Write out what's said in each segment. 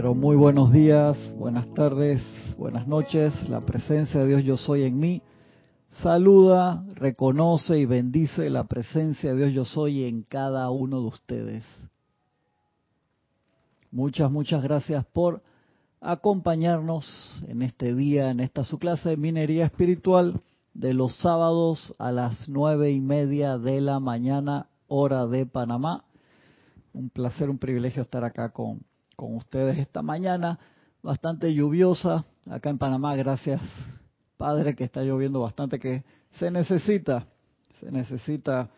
Pero muy buenos días, buenas tardes, buenas noches. La presencia de Dios yo soy en mí. Saluda, reconoce y bendice la presencia de Dios yo soy en cada uno de ustedes. Muchas, muchas gracias por acompañarnos en este día, en esta su clase de minería espiritual de los sábados a las nueve y media de la mañana, hora de Panamá. Un placer, un privilegio estar acá con, con ustedes esta mañana, bastante lluviosa acá en Panamá, gracias Padre que está lloviendo bastante, que se necesita, se necesita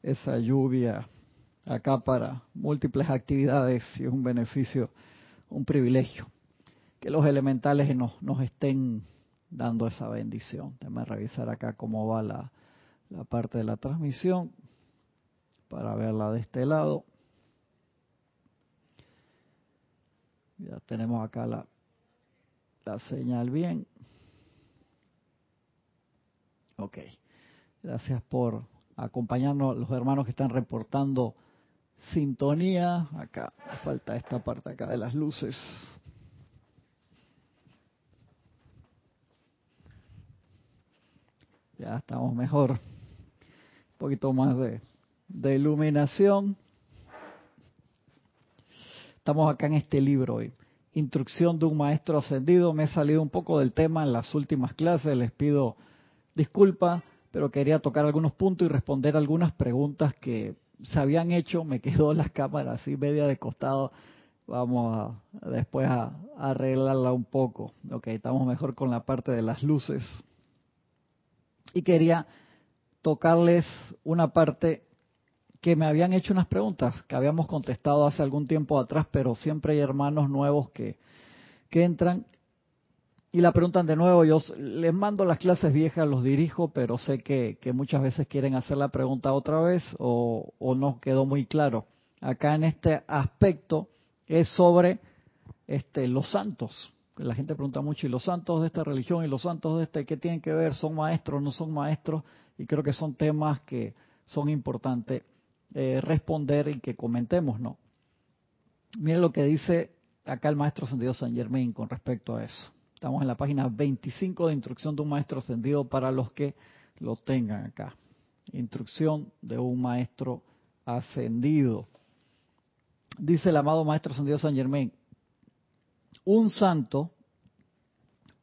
esa lluvia acá para múltiples actividades y un beneficio, un privilegio que los elementales nos, estén dando esa bendición. Déjame revisar acá cómo va la parte de la transmisión para verla de este lado. Ya tenemos acá la, la señal bien. Ok. Gracias por acompañarnos, los hermanos que están reportando sintonía. Acá falta esta parte acá de las luces. Ya estamos mejor. Un poquito más de, de iluminación. Estamos acá en este libro hoy. Instrucción de un maestro ascendido. Me he salido un poco del tema en las últimas clases. Les pido disculpa, pero quería tocar algunos puntos y responder algunas preguntas que se habían hecho. Me quedó las cámaras así media de costado. Vamos a, después a, a arreglarla un poco. Ok, estamos mejor con la parte de las luces y quería tocarles una parte que me habían hecho unas preguntas que habíamos contestado hace algún tiempo atrás, pero siempre hay hermanos nuevos que, que entran y la preguntan de nuevo. Yo les mando las clases viejas, los dirijo, pero sé que, que muchas veces quieren hacer la pregunta otra vez o, o no quedó muy claro. Acá en este aspecto es sobre este, los santos la gente pregunta mucho, ¿y los santos de esta religión y los santos de este qué tienen que ver? ¿Son maestros, no son maestros? Y creo que son temas que son importantes eh, responder y que comentemos, ¿no? Miren lo que dice acá el maestro ascendido San Germain con respecto a eso. Estamos en la página 25 de instrucción de un maestro ascendido para los que lo tengan acá. Instrucción de un maestro ascendido. Dice el amado maestro ascendido San Germain, un santo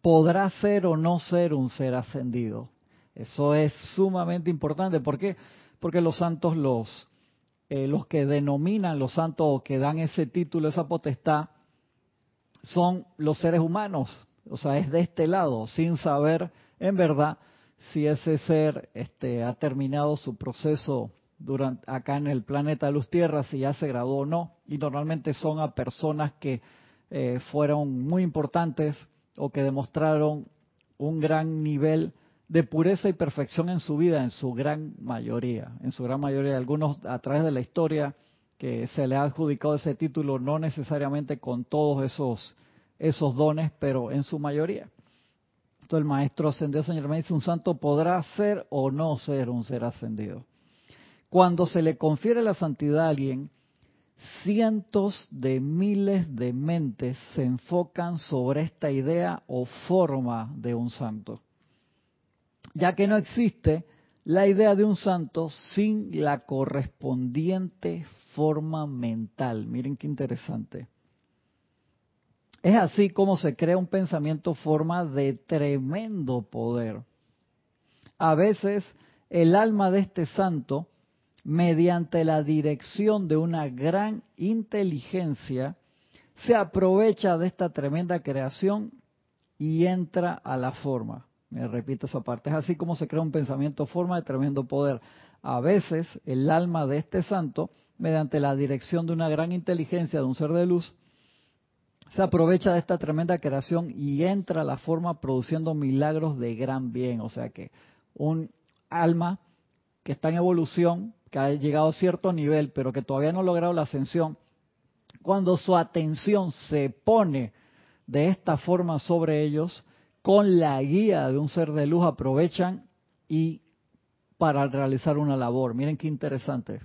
podrá ser o no ser un ser ascendido. Eso es sumamente importante. ¿Por qué? Porque los santos, los, eh, los que denominan los santos o que dan ese título, esa potestad, son los seres humanos. O sea, es de este lado, sin saber en verdad si ese ser este, ha terminado su proceso durante, acá en el planeta Luz Tierra, si ya se graduó o no. Y normalmente son a personas que eh, fueron muy importantes o que demostraron un gran nivel de pureza y perfección en su vida, en su gran mayoría, en su gran mayoría. Algunos a través de la historia que se le ha adjudicado ese título, no necesariamente con todos esos, esos dones, pero en su mayoría. Entonces el maestro ascendido Señor me dice, un santo podrá ser o no ser un ser ascendido. Cuando se le confiere la santidad a alguien, cientos de miles de mentes se enfocan sobre esta idea o forma de un santo, ya que no existe la idea de un santo sin la correspondiente forma mental. Miren qué interesante. Es así como se crea un pensamiento forma de tremendo poder. A veces el alma de este santo mediante la dirección de una gran inteligencia, se aprovecha de esta tremenda creación y entra a la forma. Me repito esa parte. Es así como se crea un pensamiento forma de tremendo poder. A veces el alma de este santo, mediante la dirección de una gran inteligencia de un ser de luz, se aprovecha de esta tremenda creación y entra a la forma produciendo milagros de gran bien. O sea que un alma que está en evolución que ha llegado a cierto nivel, pero que todavía no ha logrado la ascensión, cuando su atención se pone de esta forma sobre ellos, con la guía de un ser de luz aprovechan y para realizar una labor. Miren qué interesante,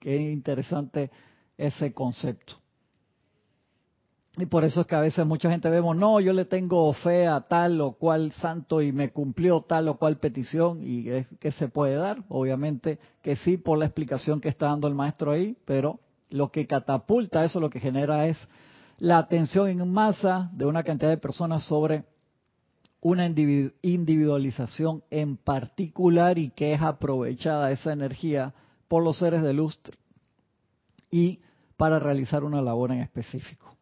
qué interesante ese concepto. Y por eso es que a veces mucha gente vemos, no, yo le tengo fe a tal o cual santo y me cumplió tal o cual petición y es que se puede dar, obviamente que sí por la explicación que está dando el maestro ahí, pero lo que catapulta eso, lo que genera es la atención en masa de una cantidad de personas sobre una individualización en particular y que es aprovechada esa energía por los seres de luz y para realizar una labor en específico.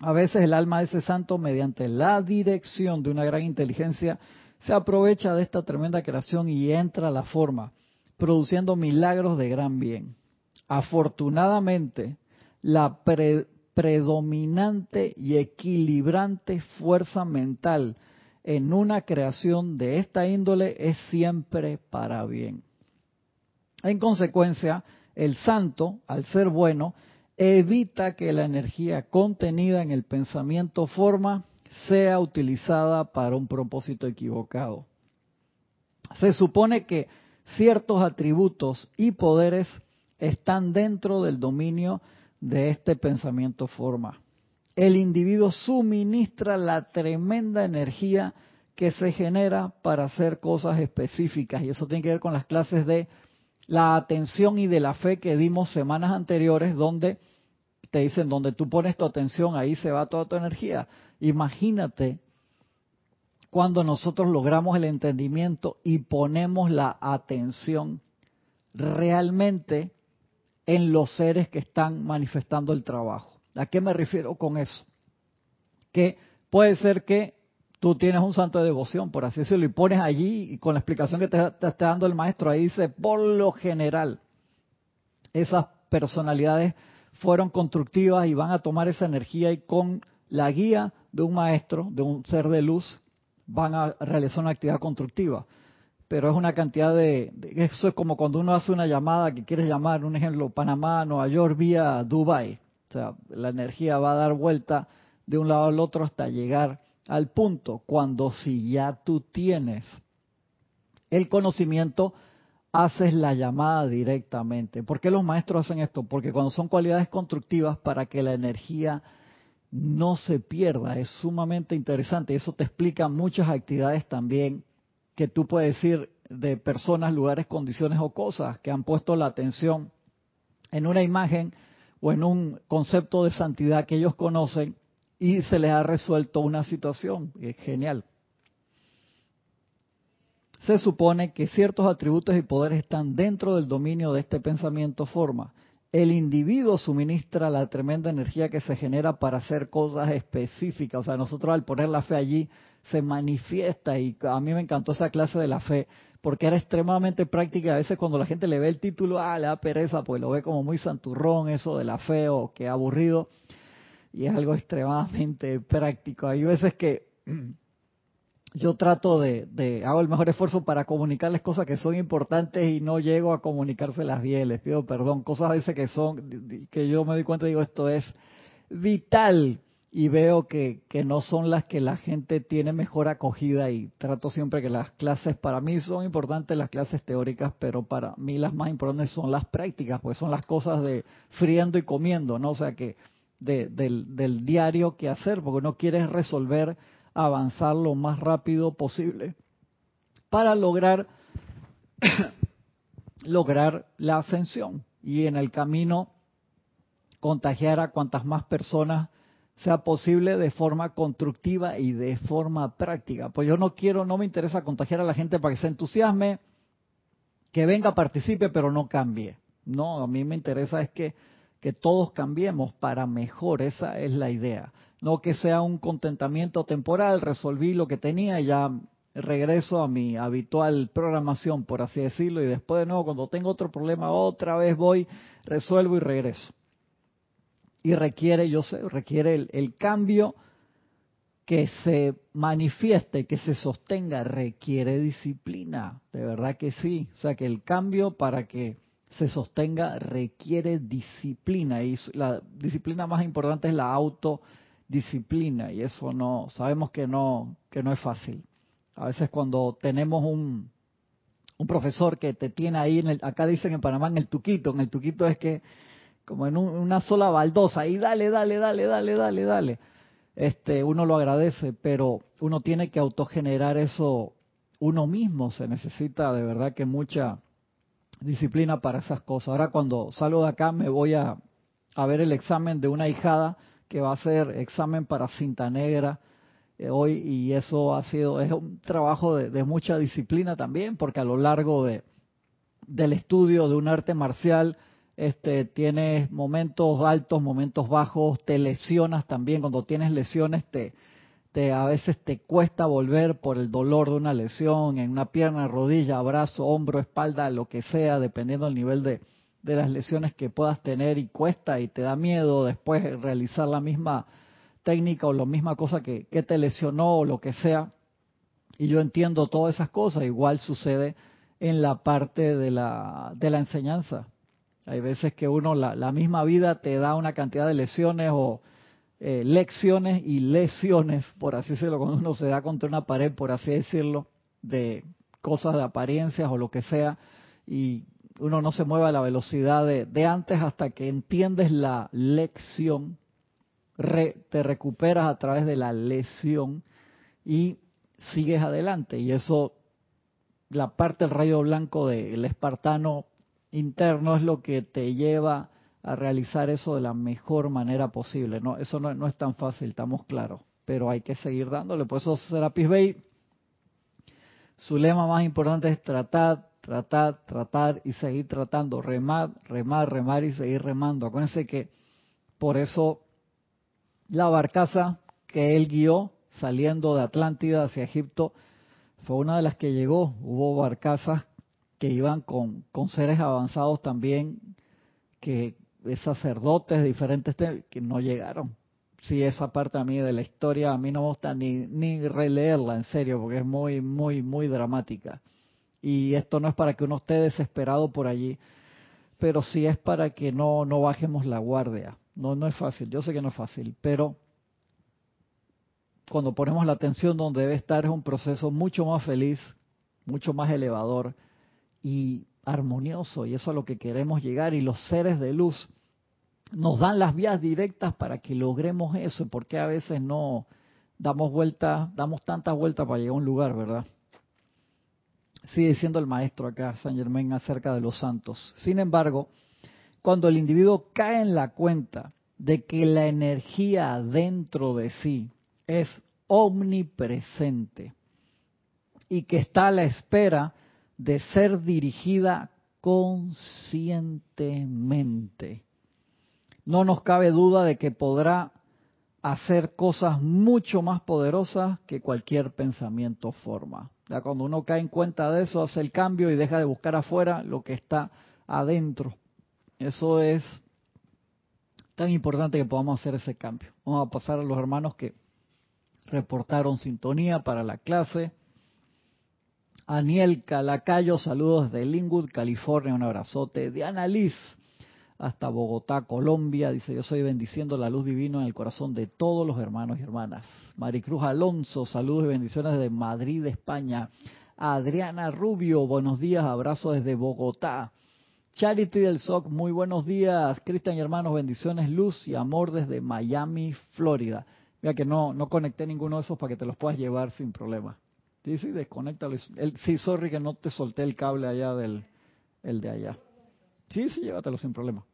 A veces el alma de ese santo, mediante la dirección de una gran inteligencia, se aprovecha de esta tremenda creación y entra a la forma, produciendo milagros de gran bien. Afortunadamente, la predominante y equilibrante fuerza mental en una creación de esta índole es siempre para bien. En consecuencia, el santo, al ser bueno, evita que la energía contenida en el pensamiento forma sea utilizada para un propósito equivocado. Se supone que ciertos atributos y poderes están dentro del dominio de este pensamiento forma. El individuo suministra la tremenda energía que se genera para hacer cosas específicas y eso tiene que ver con las clases de la atención y de la fe que dimos semanas anteriores donde te dicen, donde tú pones tu atención, ahí se va toda tu energía. Imagínate cuando nosotros logramos el entendimiento y ponemos la atención realmente en los seres que están manifestando el trabajo. ¿A qué me refiero con eso? Que puede ser que tú tienes un santo de devoción, por así decirlo, y pones allí, y con la explicación que te, te está dando el maestro, ahí dice, por lo general, esas personalidades fueron constructivas y van a tomar esa energía y con la guía de un maestro, de un ser de luz, van a realizar una actividad constructiva. Pero es una cantidad de, Eso es como cuando uno hace una llamada que quieres llamar, un ejemplo, Panamá, Nueva York, vía Dubai. O sea, la energía va a dar vuelta de un lado al otro hasta llegar al punto cuando si ya tú tienes el conocimiento haces la llamada directamente. ¿Por qué los maestros hacen esto? Porque cuando son cualidades constructivas para que la energía no se pierda, es sumamente interesante. Eso te explica muchas actividades también que tú puedes decir de personas, lugares, condiciones o cosas que han puesto la atención en una imagen o en un concepto de santidad que ellos conocen y se les ha resuelto una situación. Es genial se supone que ciertos atributos y poderes están dentro del dominio de este pensamiento forma. El individuo suministra la tremenda energía que se genera para hacer cosas específicas. O sea, nosotros al poner la fe allí se manifiesta y a mí me encantó esa clase de la fe porque era extremadamente práctica. A veces cuando la gente le ve el título, ah, le da pereza, pues lo ve como muy santurrón eso de la fe o que aburrido. Y es algo extremadamente práctico. Hay veces que yo trato de, de, hago el mejor esfuerzo para comunicarles cosas que son importantes y no llego a comunicárselas bien, les pido perdón, cosas a veces que son, que yo me doy cuenta y digo, esto es vital y veo que, que no son las que la gente tiene mejor acogida y trato siempre que las clases para mí son importantes las clases teóricas, pero para mí las más importantes son las prácticas, pues son las cosas de friendo y comiendo, ¿no? O sea que de, del, diario que hacer, porque no quieres resolver avanzar lo más rápido posible para lograr lograr la ascensión y en el camino contagiar a cuantas más personas sea posible de forma constructiva y de forma práctica. Pues yo no quiero, no me interesa contagiar a la gente para que se entusiasme, que venga, participe, pero no cambie. No, a mí me interesa es que, que todos cambiemos para mejor, esa es la idea no que sea un contentamiento temporal, resolví lo que tenía y ya regreso a mi habitual programación, por así decirlo, y después de nuevo, cuando tengo otro problema, otra vez voy, resuelvo y regreso. Y requiere, yo sé, requiere el, el cambio que se manifieste, que se sostenga, requiere disciplina, de verdad que sí. O sea, que el cambio para que se sostenga requiere disciplina y la disciplina más importante es la auto disciplina y eso no sabemos que no que no es fácil. A veces cuando tenemos un un profesor que te tiene ahí en el acá dicen en Panamá en el tuquito, en el tuquito es que como en una sola baldosa, y dale, dale, dale, dale, dale, dale. Este, uno lo agradece, pero uno tiene que autogenerar eso uno mismo. Se necesita de verdad que mucha disciplina para esas cosas. Ahora cuando salgo de acá me voy a, a ver el examen de una hijada que va a ser examen para cinta negra eh, hoy y eso ha sido, es un trabajo de, mucha disciplina también porque a lo largo de, del estudio de un arte marcial este, tienes momentos altos, momentos bajos, te lesionas también, cuando tienes lesiones te, a veces te cuesta volver por el dolor de una lesión en una pierna, rodilla, brazo, hombro, espalda, lo que sea, dependiendo del nivel de, de las lesiones que puedas tener y cuesta y te da miedo después realizar la misma técnica o la misma cosa que, que te lesionó o lo que sea. Y yo entiendo todas esas cosas, igual sucede en la parte de la, de la enseñanza. Hay veces que uno, la, misma vida te da una cantidad de lesiones o eh, lecciones y lesiones, por así decirlo, cuando uno se da contra una pared, por así decirlo, de cosas de apariencias o lo que sea, y uno no se mueve a la velocidad de, antes hasta que entiendes la lección, te recuperas a través de la lesión y sigues adelante. Y eso, la parte del rayo blanco del espartano interno es lo que te lleva a realizar eso de la mejor manera posible. No, eso no, es tan fácil, estamos claros, pero hay que seguir dándole. Por eso Serapis Bay, su lema más importante es tratar, tratar, tratar y seguir tratando, remar, remar, remar y seguir remando. Acuérdense que por eso la barcaza que él guió saliendo de Atlántida hacia Egipto fue una de las que llegó. Hubo barcazas que iban con, con seres avanzados también, que sacerdotes diferentes que no llegaron. Sí, esa parte a mí de la historia, a mí no me gusta ni, ni releerla en serio, porque es muy, muy, muy dramática. Y esto no es para que uno esté desesperado por allí, pero sí es para que no, no bajemos la guardia. No, no es fácil, yo sé que no es fácil, pero cuando ponemos la atención donde debe estar es un proceso mucho más feliz, mucho más elevador y armonioso, y eso es a lo que queremos llegar. Y los seres de luz nos dan las vías directas para que logremos eso, porque a veces no damos vueltas, damos tantas vueltas para llegar a un lugar, ¿verdad? Sigue diciendo el maestro acá, San Germain, acerca de los santos. Sin embargo, cuando el individuo cae en la cuenta de que la energía dentro de sí es omnipresente y que está a la espera de ser dirigida conscientemente, no nos cabe duda de que podrá hacer cosas mucho más poderosas que cualquier pensamiento forma. Ya cuando uno cae en cuenta de eso, hace el cambio y deja de buscar afuera lo que está adentro. Eso es tan importante que podamos hacer ese cambio. Vamos a pasar a los hermanos que reportaron sintonía para la clase. Aniel Calacayo, saludos de Linwood, California, un abrazote. Diana Liz, hasta Bogotá, Colombia. Dice, yo soy bendiciendo la luz divina en el corazón de todos los hermanos y hermanas. Maricruz Alonso, saludos y bendiciones de Madrid, España. Adriana Rubio, buenos días, abrazo desde Bogotá. Charity del SOC, muy buenos días. Cristian y hermanos, bendiciones, luz y amor desde Miami, Florida. Mira que no, no conecté ninguno de esos para que te los puedas llevar sin problema. Sí, sí, desconéctalo. sí, sorry que no te solté el cable allá del el de allá. Sí, sí, llévatelo sin problema.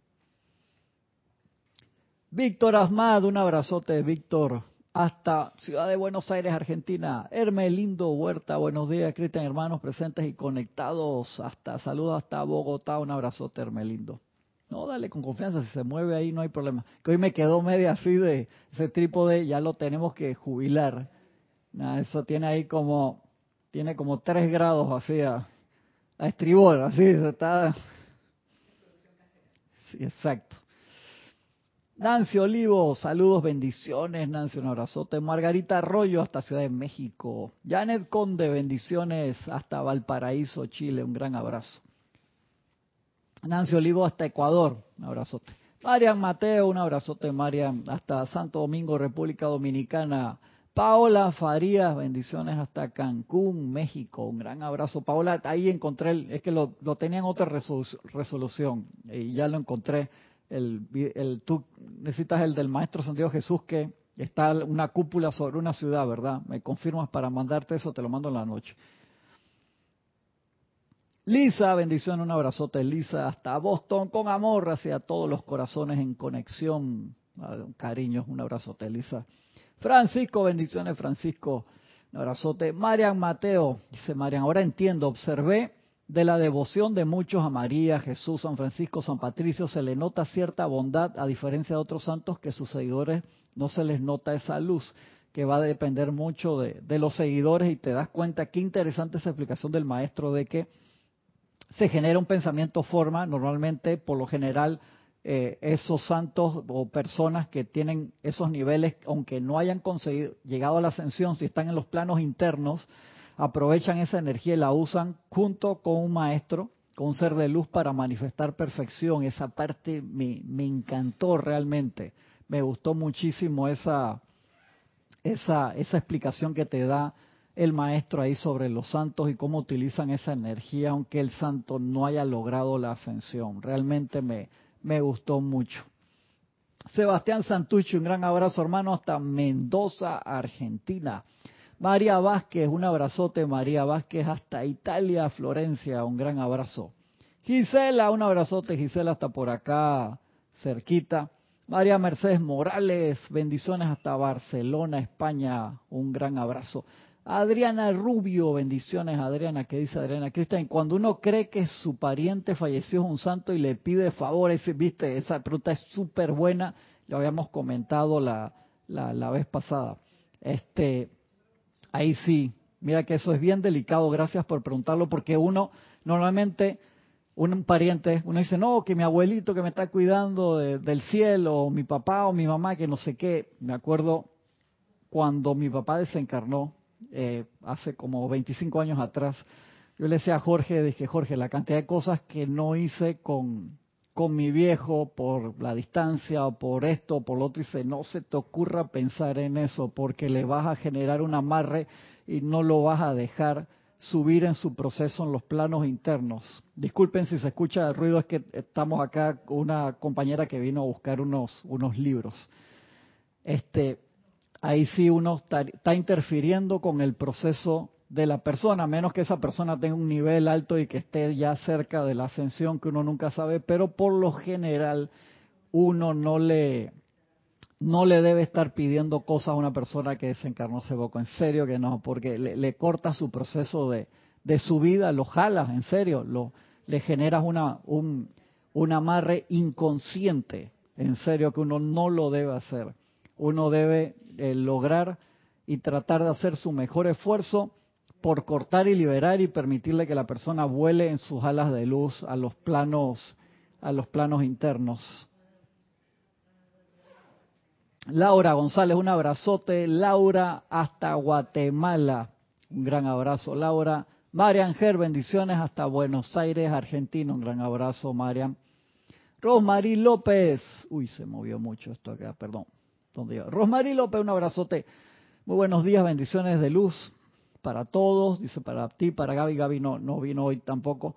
Víctor Asmad, un abrazote, Víctor, hasta Ciudad de Buenos Aires, Argentina. Hermelindo Huerta, buenos días, Cristian, hermanos presentes y conectados. Hasta saludos hasta Bogotá, un abrazote, Hermelindo. No, dale con confianza, si se mueve ahí no hay problema. Que hoy me quedó media así de ese trípode, ya lo tenemos que jubilar. Eso tiene ahí como, tiene como tres grados así a, a estribor, así, se está exacto. Nancy Olivo, saludos, bendiciones. Nancy, un abrazote. Margarita Arroyo, hasta Ciudad de México. Janet Conde, bendiciones hasta Valparaíso, Chile. Un gran abrazo. Nancy Olivo, hasta Ecuador. Un abrazote. Marian Mateo, un abrazote, Marian, hasta Santo Domingo, República Dominicana. Paola Farías, bendiciones hasta Cancún, México. Un gran abrazo. Paola, ahí encontré, es que lo, lo tenía en otra resolución y ya lo encontré. el, el, tú necesitas el del Maestro Santiago Jesús que está una cúpula sobre una ciudad, ¿verdad? Me confirmas para mandarte eso, te lo mando en la noche. Lisa, bendición, un abrazote, Lisa, hasta Boston con amor hacia todos los corazones en conexión. Cariños, un abrazote, Lisa. Francisco, bendiciones, Francisco, un abrazote. Marian Mateo, dice Marian, ahora entiendo, observé de la devoción de muchos a María, Jesús, San Francisco, San Patricio, se le nota cierta bondad, a diferencia de otros santos que sus seguidores no se les nota esa luz, que va a depender mucho de, de los seguidores y te das cuenta qué interesante esa explicación del maestro de que se genera un pensamiento forma, normalmente por lo general eh, esos santos o personas que tienen esos niveles, aunque no hayan conseguido, llegado a la ascensión, si están en los planos internos, aprovechan esa energía y la usan junto con un maestro, con un ser de luz para manifestar perfección. Esa parte me, me encantó realmente. Me gustó muchísimo esa, esa, esa explicación que te da el maestro ahí sobre los santos y cómo utilizan esa energía, aunque el santo no haya logrado la ascensión. Realmente me, me gustó mucho. Sebastián Santucci, un gran abrazo hermano hasta Mendoza, Argentina. María Vázquez, un abrazote, María Vázquez hasta Italia, Florencia, un gran abrazo. Gisela, un abrazote, Gisela hasta por acá, cerquita. María Mercedes Morales, bendiciones hasta Barcelona, España, un gran abrazo. Adriana Rubio, bendiciones Adriana, ¿qué dice Adriana Cristian? Cuando uno cree que su pariente falleció es un santo y le pide favores, viste, esa pregunta es súper buena, lo habíamos comentado la, la, la, vez pasada. Este, ahí sí, mira que eso es bien delicado, gracias por preguntarlo, porque uno normalmente, un pariente, uno dice, no, que mi abuelito que me está cuidando del cielo, o mi papá o mi mamá, que no sé qué, me acuerdo cuando mi papá desencarnó, eh, hace como 25 años atrás, yo le decía a Jorge, dije, Jorge, la cantidad de cosas que no hice con, con mi viejo por la distancia o por esto o por lo otro, dice, no se te ocurra pensar en eso porque le vas a generar un amarre y no lo vas a dejar subir en su proceso en los planos internos. Disculpen si se escucha el ruido, es que estamos acá con una compañera que vino a buscar unos, unos libros. Este, ahí sí uno está, interfiriendo con el proceso de la persona, menos que esa persona tenga un nivel alto y que esté ya cerca de la ascensión, que uno nunca sabe, pero por lo general uno no le no le debe estar pidiendo cosas a una persona que desencarnó hace poco, en serio que no, porque le, corta su proceso de, de, su vida, lo jalas, en serio, lo, le generas una, un, un amarre inconsciente, en serio que uno no lo debe hacer. Uno debe lograr y tratar de hacer su mejor esfuerzo por cortar y liberar y permitirle que la persona vuele en sus alas de luz a los planos a los planos internos. Laura González, un abrazote. Laura hasta Guatemala. Un gran abrazo, Laura. Marian Ger, bendiciones hasta Buenos Aires, Argentina. Un gran abrazo, Marian. Rosmarie López. Uy, se movió mucho esto acá, perdón. Rosmarie López, un abrazote. Muy buenos días, bendiciones de luz para todos. Dice para ti, para Gaby. Gaby no, no vino hoy tampoco,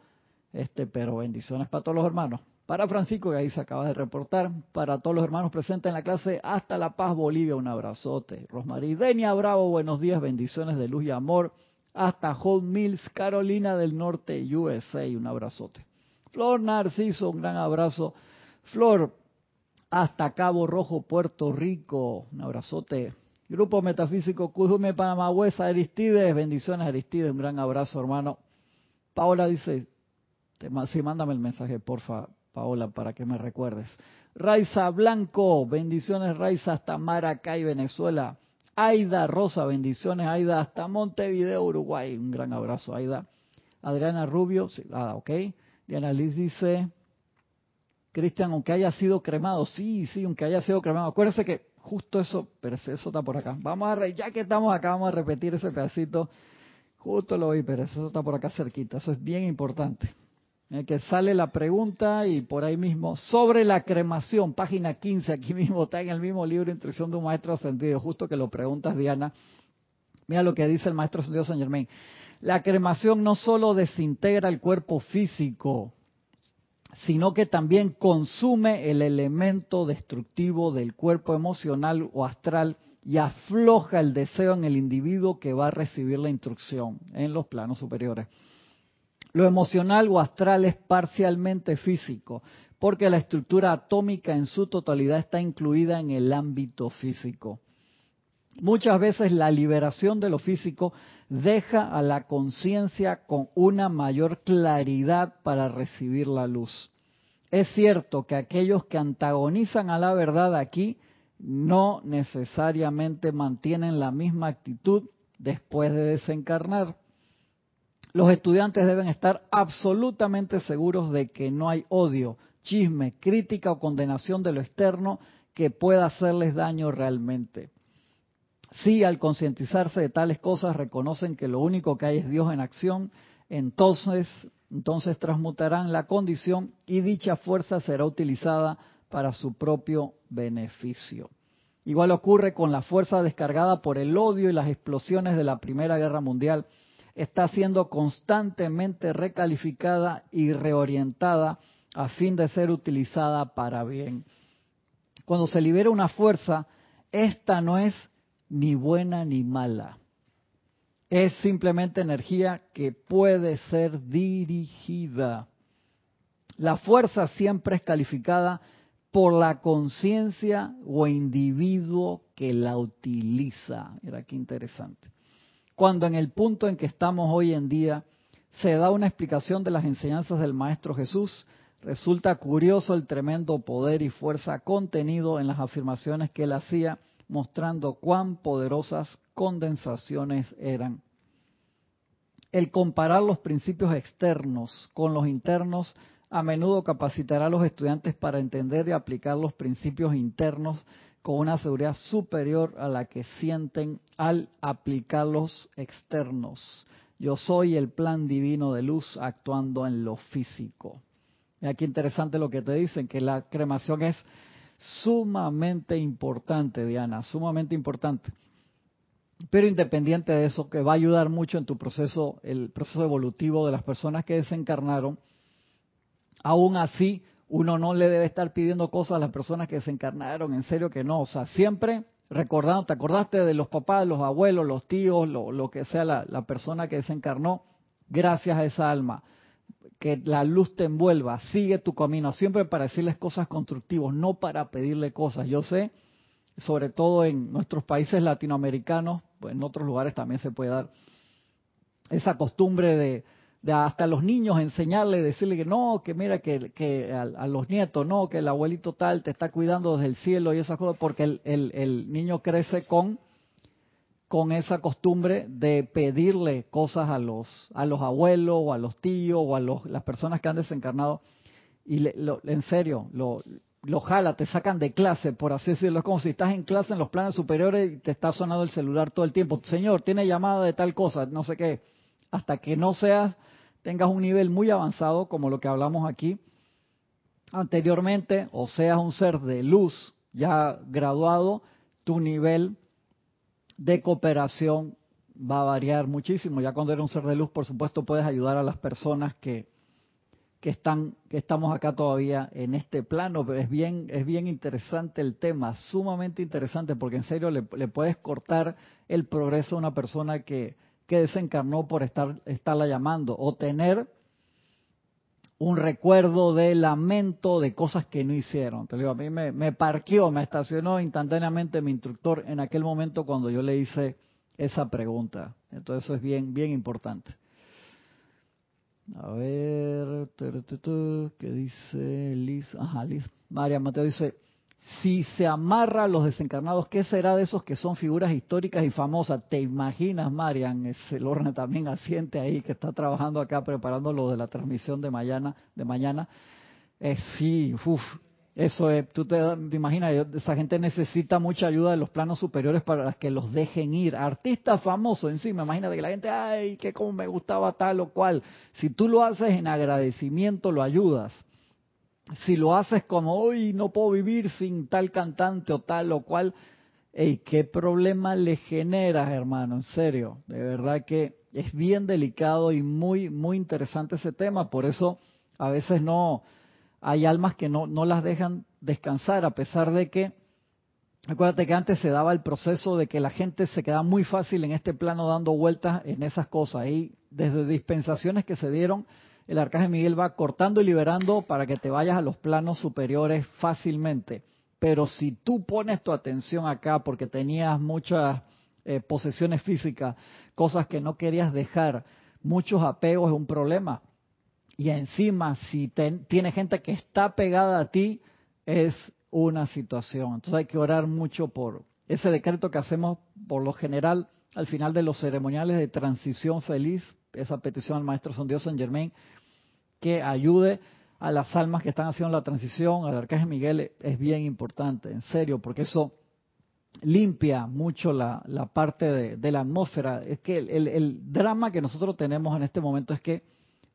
este, pero bendiciones para todos los hermanos. Para Francisco, que ahí se acaba de reportar. Para todos los hermanos presentes en la clase, hasta La Paz, Bolivia, un abrazote. Rosmarie Denia Bravo, buenos días, bendiciones de luz y amor. Hasta Home Mills, Carolina del Norte, USA, un abrazote. Flor Narciso, un gran abrazo. Flor, hasta Cabo Rojo, Puerto Rico. Un abrazote. Grupo Metafísico Cujume, Panamá, Aristides. Bendiciones, Aristides. Un gran abrazo, hermano. Paola dice, sí, mándame el mensaje, porfa, Paola, para que me recuerdes. Raiza Blanco, bendiciones, Raiza, hasta Maracay, Venezuela. Aida Rosa, bendiciones, Aida, hasta Montevideo, Uruguay. Un gran abrazo, Aida. Adriana Rubio, sí, ah, ok. Diana Liz dice, Cristian, aunque haya sido cremado, sí, sí, aunque haya sido cremado. Acuérdese que justo eso, pero eso está por acá. Vamos a, ya que estamos acá, vamos a repetir ese pedacito. Justo lo vi, pero eso está por acá cerquita. Eso es bien importante. que sale la pregunta y por ahí mismo, sobre la cremación, página 15, aquí mismo está en el mismo libro, Instrucción de un Maestro Ascendido, justo que lo preguntas, Diana. Mira lo que dice el Maestro Ascendido San Germain. La cremación no solo desintegra el cuerpo físico, sino que también consume el elemento destructivo del cuerpo emocional o astral y afloja el deseo en el individuo que va a recibir la instrucción en los planos superiores. Lo emocional o astral es parcialmente físico, porque la estructura atómica en su totalidad está incluida en el ámbito físico. Muchas veces la liberación de lo físico deja a la conciencia con una mayor claridad para recibir la luz. Es cierto que aquellos que antagonizan a la verdad aquí no necesariamente mantienen la misma actitud después de desencarnar. Los estudiantes deben estar absolutamente seguros de que no hay odio, chisme, crítica o condenación de lo externo que pueda hacerles daño realmente. Si al concientizarse de tales cosas reconocen que lo único que hay es Dios en acción, entonces, entonces transmutarán la condición y dicha fuerza será utilizada para su propio beneficio. Igual ocurre con la fuerza descargada por el odio y las explosiones de la Primera Guerra Mundial. Está siendo constantemente recalificada y reorientada a fin de ser utilizada para bien. Cuando se libera una fuerza, esta no es ni buena ni mala. Es simplemente energía que puede ser dirigida. La fuerza siempre es calificada por la conciencia o individuo que la utiliza. Mira qué interesante. Cuando en el punto en que estamos hoy en día se da una explicación de las enseñanzas del Maestro Jesús, Resulta curioso el tremendo poder y fuerza contenido en las afirmaciones que él hacía, mostrando cuán poderosas condensaciones eran. El comparar los principios externos con los internos a menudo capacitará a los estudiantes para entender y aplicar los principios internos con una seguridad superior a la que sienten al aplicar los externos. Yo soy el plan divino de luz actuando en lo físico. Mira qué interesante lo que te dicen, que la cremación es sumamente importante, Diana, sumamente importante. Pero independiente de eso, que va a ayudar mucho en tu proceso, el proceso evolutivo de las personas que desencarnaron, aún así uno no le debe estar pidiendo cosas a las personas que desencarnaron, en serio que no, o sea, siempre recordando, te acordaste de los papás, los abuelos, los tíos, lo, que sea la, la persona que desencarnó, gracias a esa alma que la luz te envuelva, sigue tu camino, siempre para decirles cosas constructivas, no para pedirle cosas. Yo sé, sobre todo en nuestros países latinoamericanos, pues en otros lugares también se puede dar esa costumbre de, de hasta los niños enseñarle, decirle que no, que mira, que, que a, los nietos, no, que el abuelito tal te está cuidando desde el cielo y esas cosas, porque el niño crece con con esa costumbre de pedirle cosas a los a los abuelos o a los tíos o a los, las personas que han desencarnado y en serio lo, lo jala, te sacan de clase, por así decirlo. Es como si estás en clase en los planes superiores y te está sonando el celular todo el tiempo. Señor, tiene llamada de tal cosa, no sé qué. Hasta que no seas, tengas un nivel muy avanzado, como lo que hablamos aquí anteriormente, o seas un ser de luz ya graduado, tu nivel de cooperación va a variar muchísimo. Ya cuando eres un ser de luz, por supuesto, puedes ayudar a las personas que, que están que estamos acá todavía en este plano, es bien es bien interesante el tema, sumamente interesante porque en serio le, puedes cortar el progreso a una persona que, que desencarnó por estar estarla llamando o tener un recuerdo de lamento de cosas que no hicieron. Te digo, a mí me, me parqueó, me estacionó instantáneamente mi instructor en aquel momento cuando yo le hice esa pregunta. Entonces eso es bien, bien importante. A ver, ¿qué dice Liz? Ajá, Liz. María Mateo dice, si se amarra a los desencarnados, ¿qué será de esos que son figuras históricas y famosas? ¿Te imaginas, Marian? ese Lorne también asiente ahí, que está trabajando acá preparando lo de la transmisión de mañana. De mañana. Eh, sí, uff, eso es, tú te, imaginas, esa gente necesita mucha ayuda de los planos superiores para que los dejen ir. Artistas famosos encima, imagínate que la gente, ay, que como me gustaba tal o cual. Si tú lo haces en agradecimiento, lo ayudas si lo haces como hoy no puedo vivir sin tal cantante o tal o cual, hey, qué problema le generas, hermano, en serio, de verdad que es bien delicado y muy, muy interesante ese tema, por eso a veces no, hay almas que no, no las dejan descansar, a pesar de que, acuérdate que antes se daba el proceso de que la gente se quedaba muy fácil en este plano dando vueltas en esas cosas. Y desde dispensaciones que se dieron, el arcángel Miguel va cortando y liberando para que te vayas a los planos superiores fácilmente. Pero si tú pones tu atención acá porque tenías muchas eh, posesiones físicas, cosas que no querías dejar, muchos apegos es un problema. Y encima, si tiene gente que está pegada a ti, es una situación. Entonces hay que orar mucho por ese decreto que hacemos por lo general al final de los ceremoniales de transición feliz, esa petición al Maestro San Dios San Germain, que ayude a las almas que están haciendo la transición, al Arcángel Miguel, es bien importante, en serio, porque eso limpia mucho la, parte de, la atmósfera. Es que el, drama que nosotros tenemos en este momento es que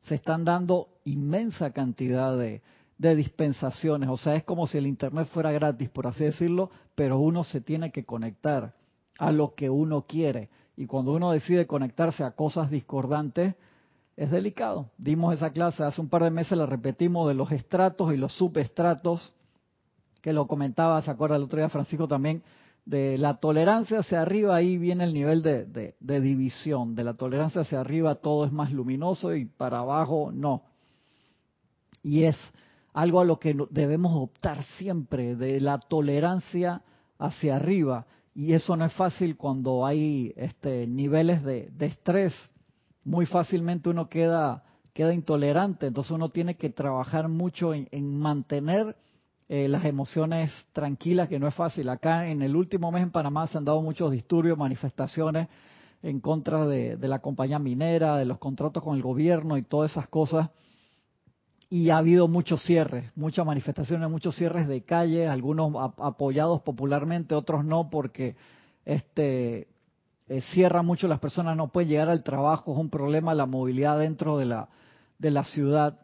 se están dando inmensa cantidad de, de dispensaciones. O sea, es como si el Internet fuera gratis, por así decirlo, pero uno se tiene que conectar a lo que uno quiere. Y cuando uno decide conectarse a cosas discordantes, es delicado. Dimos esa clase hace un par de meses, la repetimos de los estratos y los subestratos, que lo comentaba, se acuerda el otro día Francisco también, de la tolerancia hacia arriba, ahí viene el nivel de, de, división. De la tolerancia hacia arriba todo es más luminoso y para abajo no. Y es algo a lo que debemos optar siempre, de la tolerancia hacia arriba. Y eso no es fácil cuando hay este, niveles de, de estrés muy fácilmente uno queda, queda intolerante. Entonces uno tiene que trabajar mucho en, mantener eh, las emociones tranquilas, que no es fácil. Acá en el último mes en Panamá se han dado muchos disturbios, manifestaciones en contra de, la compañía minera, de los contratos con el gobierno y todas esas cosas. Y ha habido muchos cierres, muchas manifestaciones, muchos cierres de calle, algunos apoyados popularmente, otros no, porque este eh, cierra mucho, las personas no pueden llegar al trabajo, es un problema la movilidad dentro de la, de la ciudad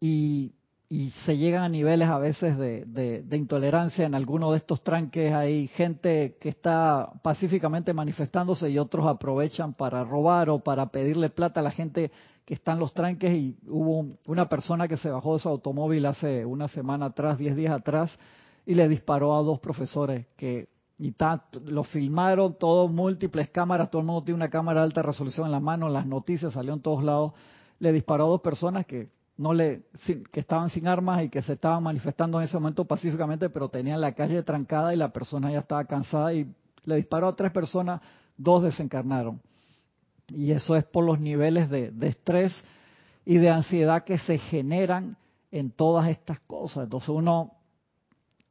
y, y se llegan a niveles a veces de, de, intolerancia. En algunos de estos tranques hay gente que está pacíficamente manifestándose y otros aprovechan para robar o para pedirle plata a la gente que está en los tranques y hubo una persona que se bajó de su automóvil hace una semana atrás, diez días atrás, y le disparó a dos profesores que y lo filmaron todos múltiples cámaras, todo el mundo tiene una cámara de alta resolución en la mano, las noticias salió en todos lados, le disparó a dos personas que no le que estaban sin armas y que se estaban manifestando en ese momento pacíficamente, pero tenían la calle trancada y la persona ya estaba cansada y le disparó a tres personas, dos desencarnaron. Y eso es por los niveles de, de estrés y de ansiedad que se generan en todas estas cosas. Entonces uno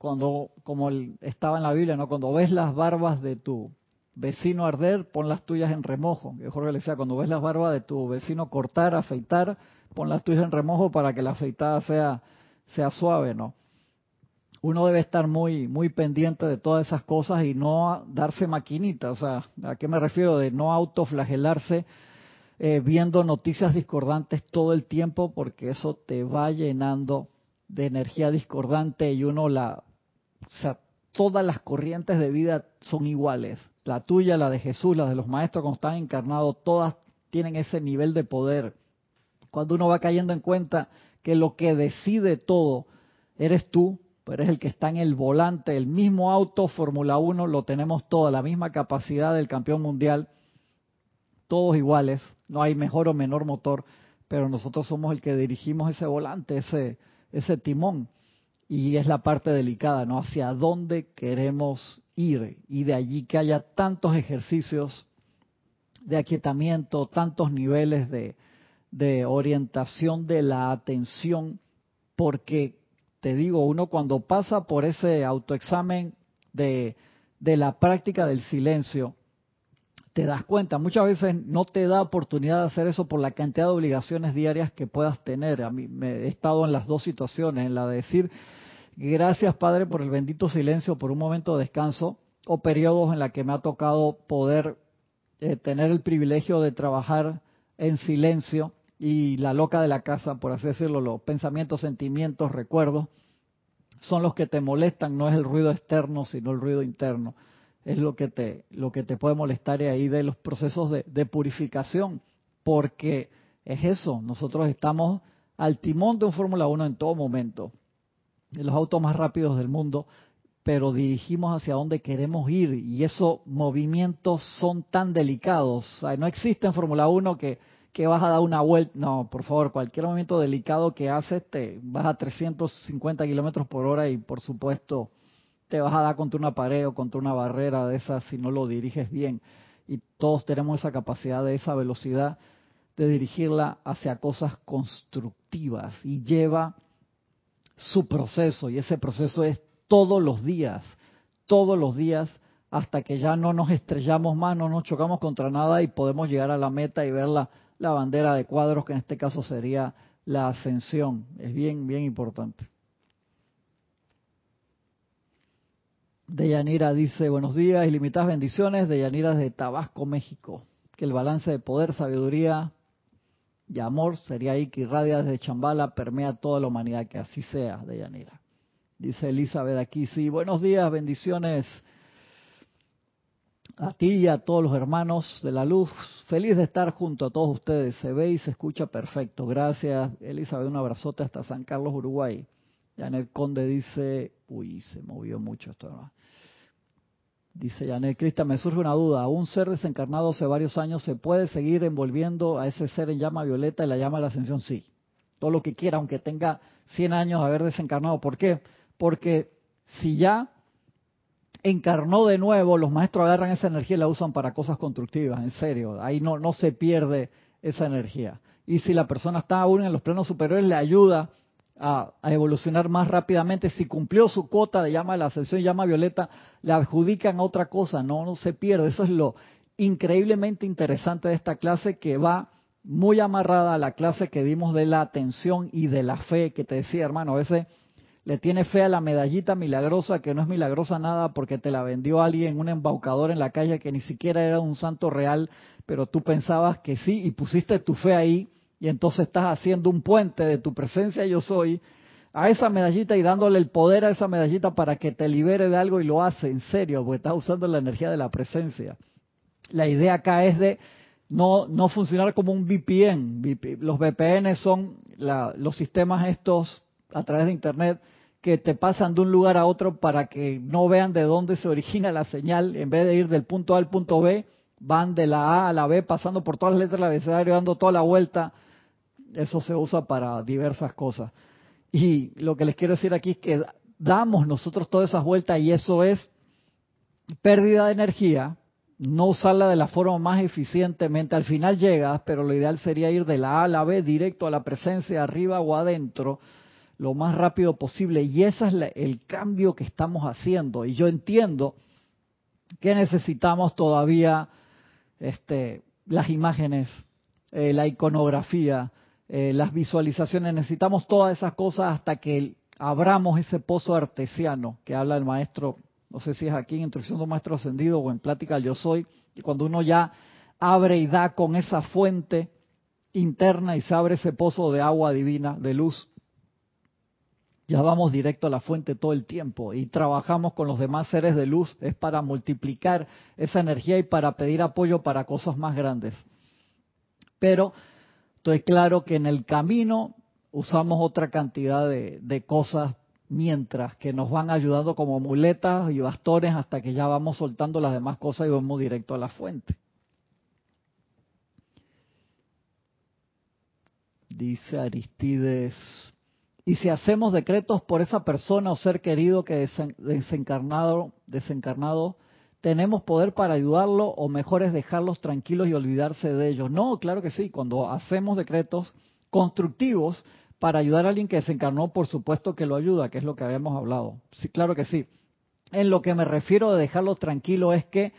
cuando, como estaba en la Biblia, ¿no? Cuando ves las barbas de tu vecino arder, pon las tuyas en remojo. Jorge le decía, cuando ves las barbas de tu vecino cortar, afeitar, pon las tuyas en remojo para que la afeitada sea, sea suave, ¿no? Uno debe estar muy, muy pendiente de todas esas cosas y no darse maquinita. O sea, ¿a qué me refiero? De no autoflagelarse eh, viendo noticias discordantes todo el tiempo porque eso te va llenando de energía discordante y uno la, o sea, todas las corrientes de vida son iguales. La tuya, la de Jesús, la de los maestros cuando están encarnados, todas tienen ese nivel de poder. Cuando uno va cayendo en cuenta que lo que decide todo eres tú, pero eres el que está en el volante, el mismo auto Fórmula 1 lo tenemos toda, la misma capacidad del campeón mundial, todos iguales, no hay mejor o menor motor, pero nosotros somos el que dirigimos ese volante, ese, ese timón y es la parte delicada, ¿no? Hacia dónde queremos ir y de allí que haya tantos ejercicios de aquietamiento, tantos niveles de, de orientación de la atención, porque te digo, uno cuando pasa por ese autoexamen de, de la práctica del silencio, te das cuenta, muchas veces no te da oportunidad de hacer eso por la cantidad de obligaciones diarias que puedas tener. A mí me he estado en las dos situaciones, en la de decir, Gracias, Padre, por el bendito silencio, por un momento de descanso o periodos en la que me ha tocado poder eh, tener el privilegio de trabajar en silencio y la loca de la casa, por así decirlo, los pensamientos, sentimientos, recuerdos, son los que te molestan, no es el ruido externo, sino el ruido interno. Es lo que te, lo que te puede molestar y ahí de los procesos de, de purificación, porque es eso, nosotros estamos al timón de un Fórmula 1 en todo momento los autos más rápidos del mundo, pero dirigimos hacia dónde queremos ir y esos movimientos son tan delicados. no existe en Fórmula 1 que, que vas a dar una vuelta. No, por favor, cualquier movimiento delicado que haces, te vas a 350 kilómetros por hora y por supuesto te vas a dar contra una pared o contra una barrera de esas si no lo diriges bien. Y todos tenemos esa capacidad de esa velocidad de dirigirla hacia cosas constructivas y lleva su proceso y ese proceso es todos los días, todos los días hasta que ya no nos estrellamos más, no nos chocamos contra nada y podemos llegar a la meta y ver la, la bandera de cuadros que en este caso sería la ascensión. Es bien, bien importante. Deyanira dice, buenos días, ilimitadas bendiciones. Deyanira de Tabasco, México. Que el balance de poder, sabiduría y amor sería ahí que irradia desde Chambala, permea toda la humanidad. Que así sea, Deyanira. Dice Elizabeth aquí, sí, buenos días, bendiciones a ti y a todos los hermanos de la luz. Feliz de estar junto a todos ustedes. Se ve y se escucha perfecto. Gracias, Elizabeth. Un abrazote hasta San Carlos, Uruguay. Janet Conde dice, uy, se movió mucho esto. ¿no? Dice Janet Cristian, me surge una duda. ¿Un ser desencarnado hace varios años se puede seguir envolviendo a ese ser en llama violeta y la llama de la ascensión? Sí. Todo lo que quiera, aunque tenga 100 años de haber desencarnado. ¿Por qué? Porque si ya encarnó de nuevo, los maestros agarran esa energía y la usan para cosas constructivas, en serio. Ahí no, no se pierde esa energía. Y si la persona está aún en los planos superiores, le ayuda a, evolucionar más rápidamente. Si cumplió su cuota de llama de la ascensión llama violeta, le adjudican otra cosa, no, no se pierde. Eso es lo increíblemente interesante de esta clase que va muy amarrada a la clase que dimos de la atención y de la fe, que te decía, hermano, a veces le tiene fe a la medallita milagrosa, que no es milagrosa nada porque te la vendió alguien, un embaucador en la calle que ni siquiera era un santo real, pero tú pensabas que sí y pusiste tu fe ahí y entonces estás haciendo un puente de tu presencia yo soy a esa medallita y dándole el poder a esa medallita para que te libere de algo y lo hace en serio, porque estás usando la energía de la presencia. La idea acá es de no, no funcionar como un VPN. Los VPN son los sistemas estos a través de Internet que te pasan de un lugar a otro para que no vean de dónde se origina la señal. En vez de ir del punto A al punto B, van de la A a la B pasando por todas las letras del abecedario, dando toda la vuelta eso se usa para diversas cosas. Y lo que les quiero decir aquí es que damos nosotros todas esas vueltas y eso es pérdida de energía, no usarla de la forma más eficientemente. Al final llegas, pero lo ideal sería ir de la A a la B directo a la presencia, arriba o adentro, lo más rápido posible. Y ese es el cambio que estamos haciendo. Y yo entiendo que necesitamos todavía este, las imágenes, eh, la iconografía, eh, las visualizaciones, necesitamos todas esas cosas hasta que abramos ese pozo artesiano que habla el maestro, no sé si es aquí en Instrucción de Maestro Ascendido o en Plática Yo Soy, y cuando uno ya abre y da con esa fuente interna y se abre ese pozo de agua divina, de luz, ya vamos directo a la fuente todo el tiempo y trabajamos con los demás seres de luz, es para multiplicar esa energía y para pedir apoyo para cosas más grandes. Pero entonces, claro que en el camino usamos otra cantidad de, cosas mientras que nos van ayudando como muletas y bastones hasta que ya vamos soltando las demás cosas y vamos directo a la fuente. Dice Aristides, y si hacemos decretos por esa persona o ser querido que desencarnado, desencarnado tenemos poder para ayudarlo o mejor es dejarlos tranquilos y olvidarse de ellos. No, claro que sí, cuando hacemos decretos constructivos para ayudar a alguien que desencarnó, por supuesto que lo ayuda, que es lo que habíamos hablado. Sí, claro que sí. En lo que me refiero de dejarlo tranquilo es que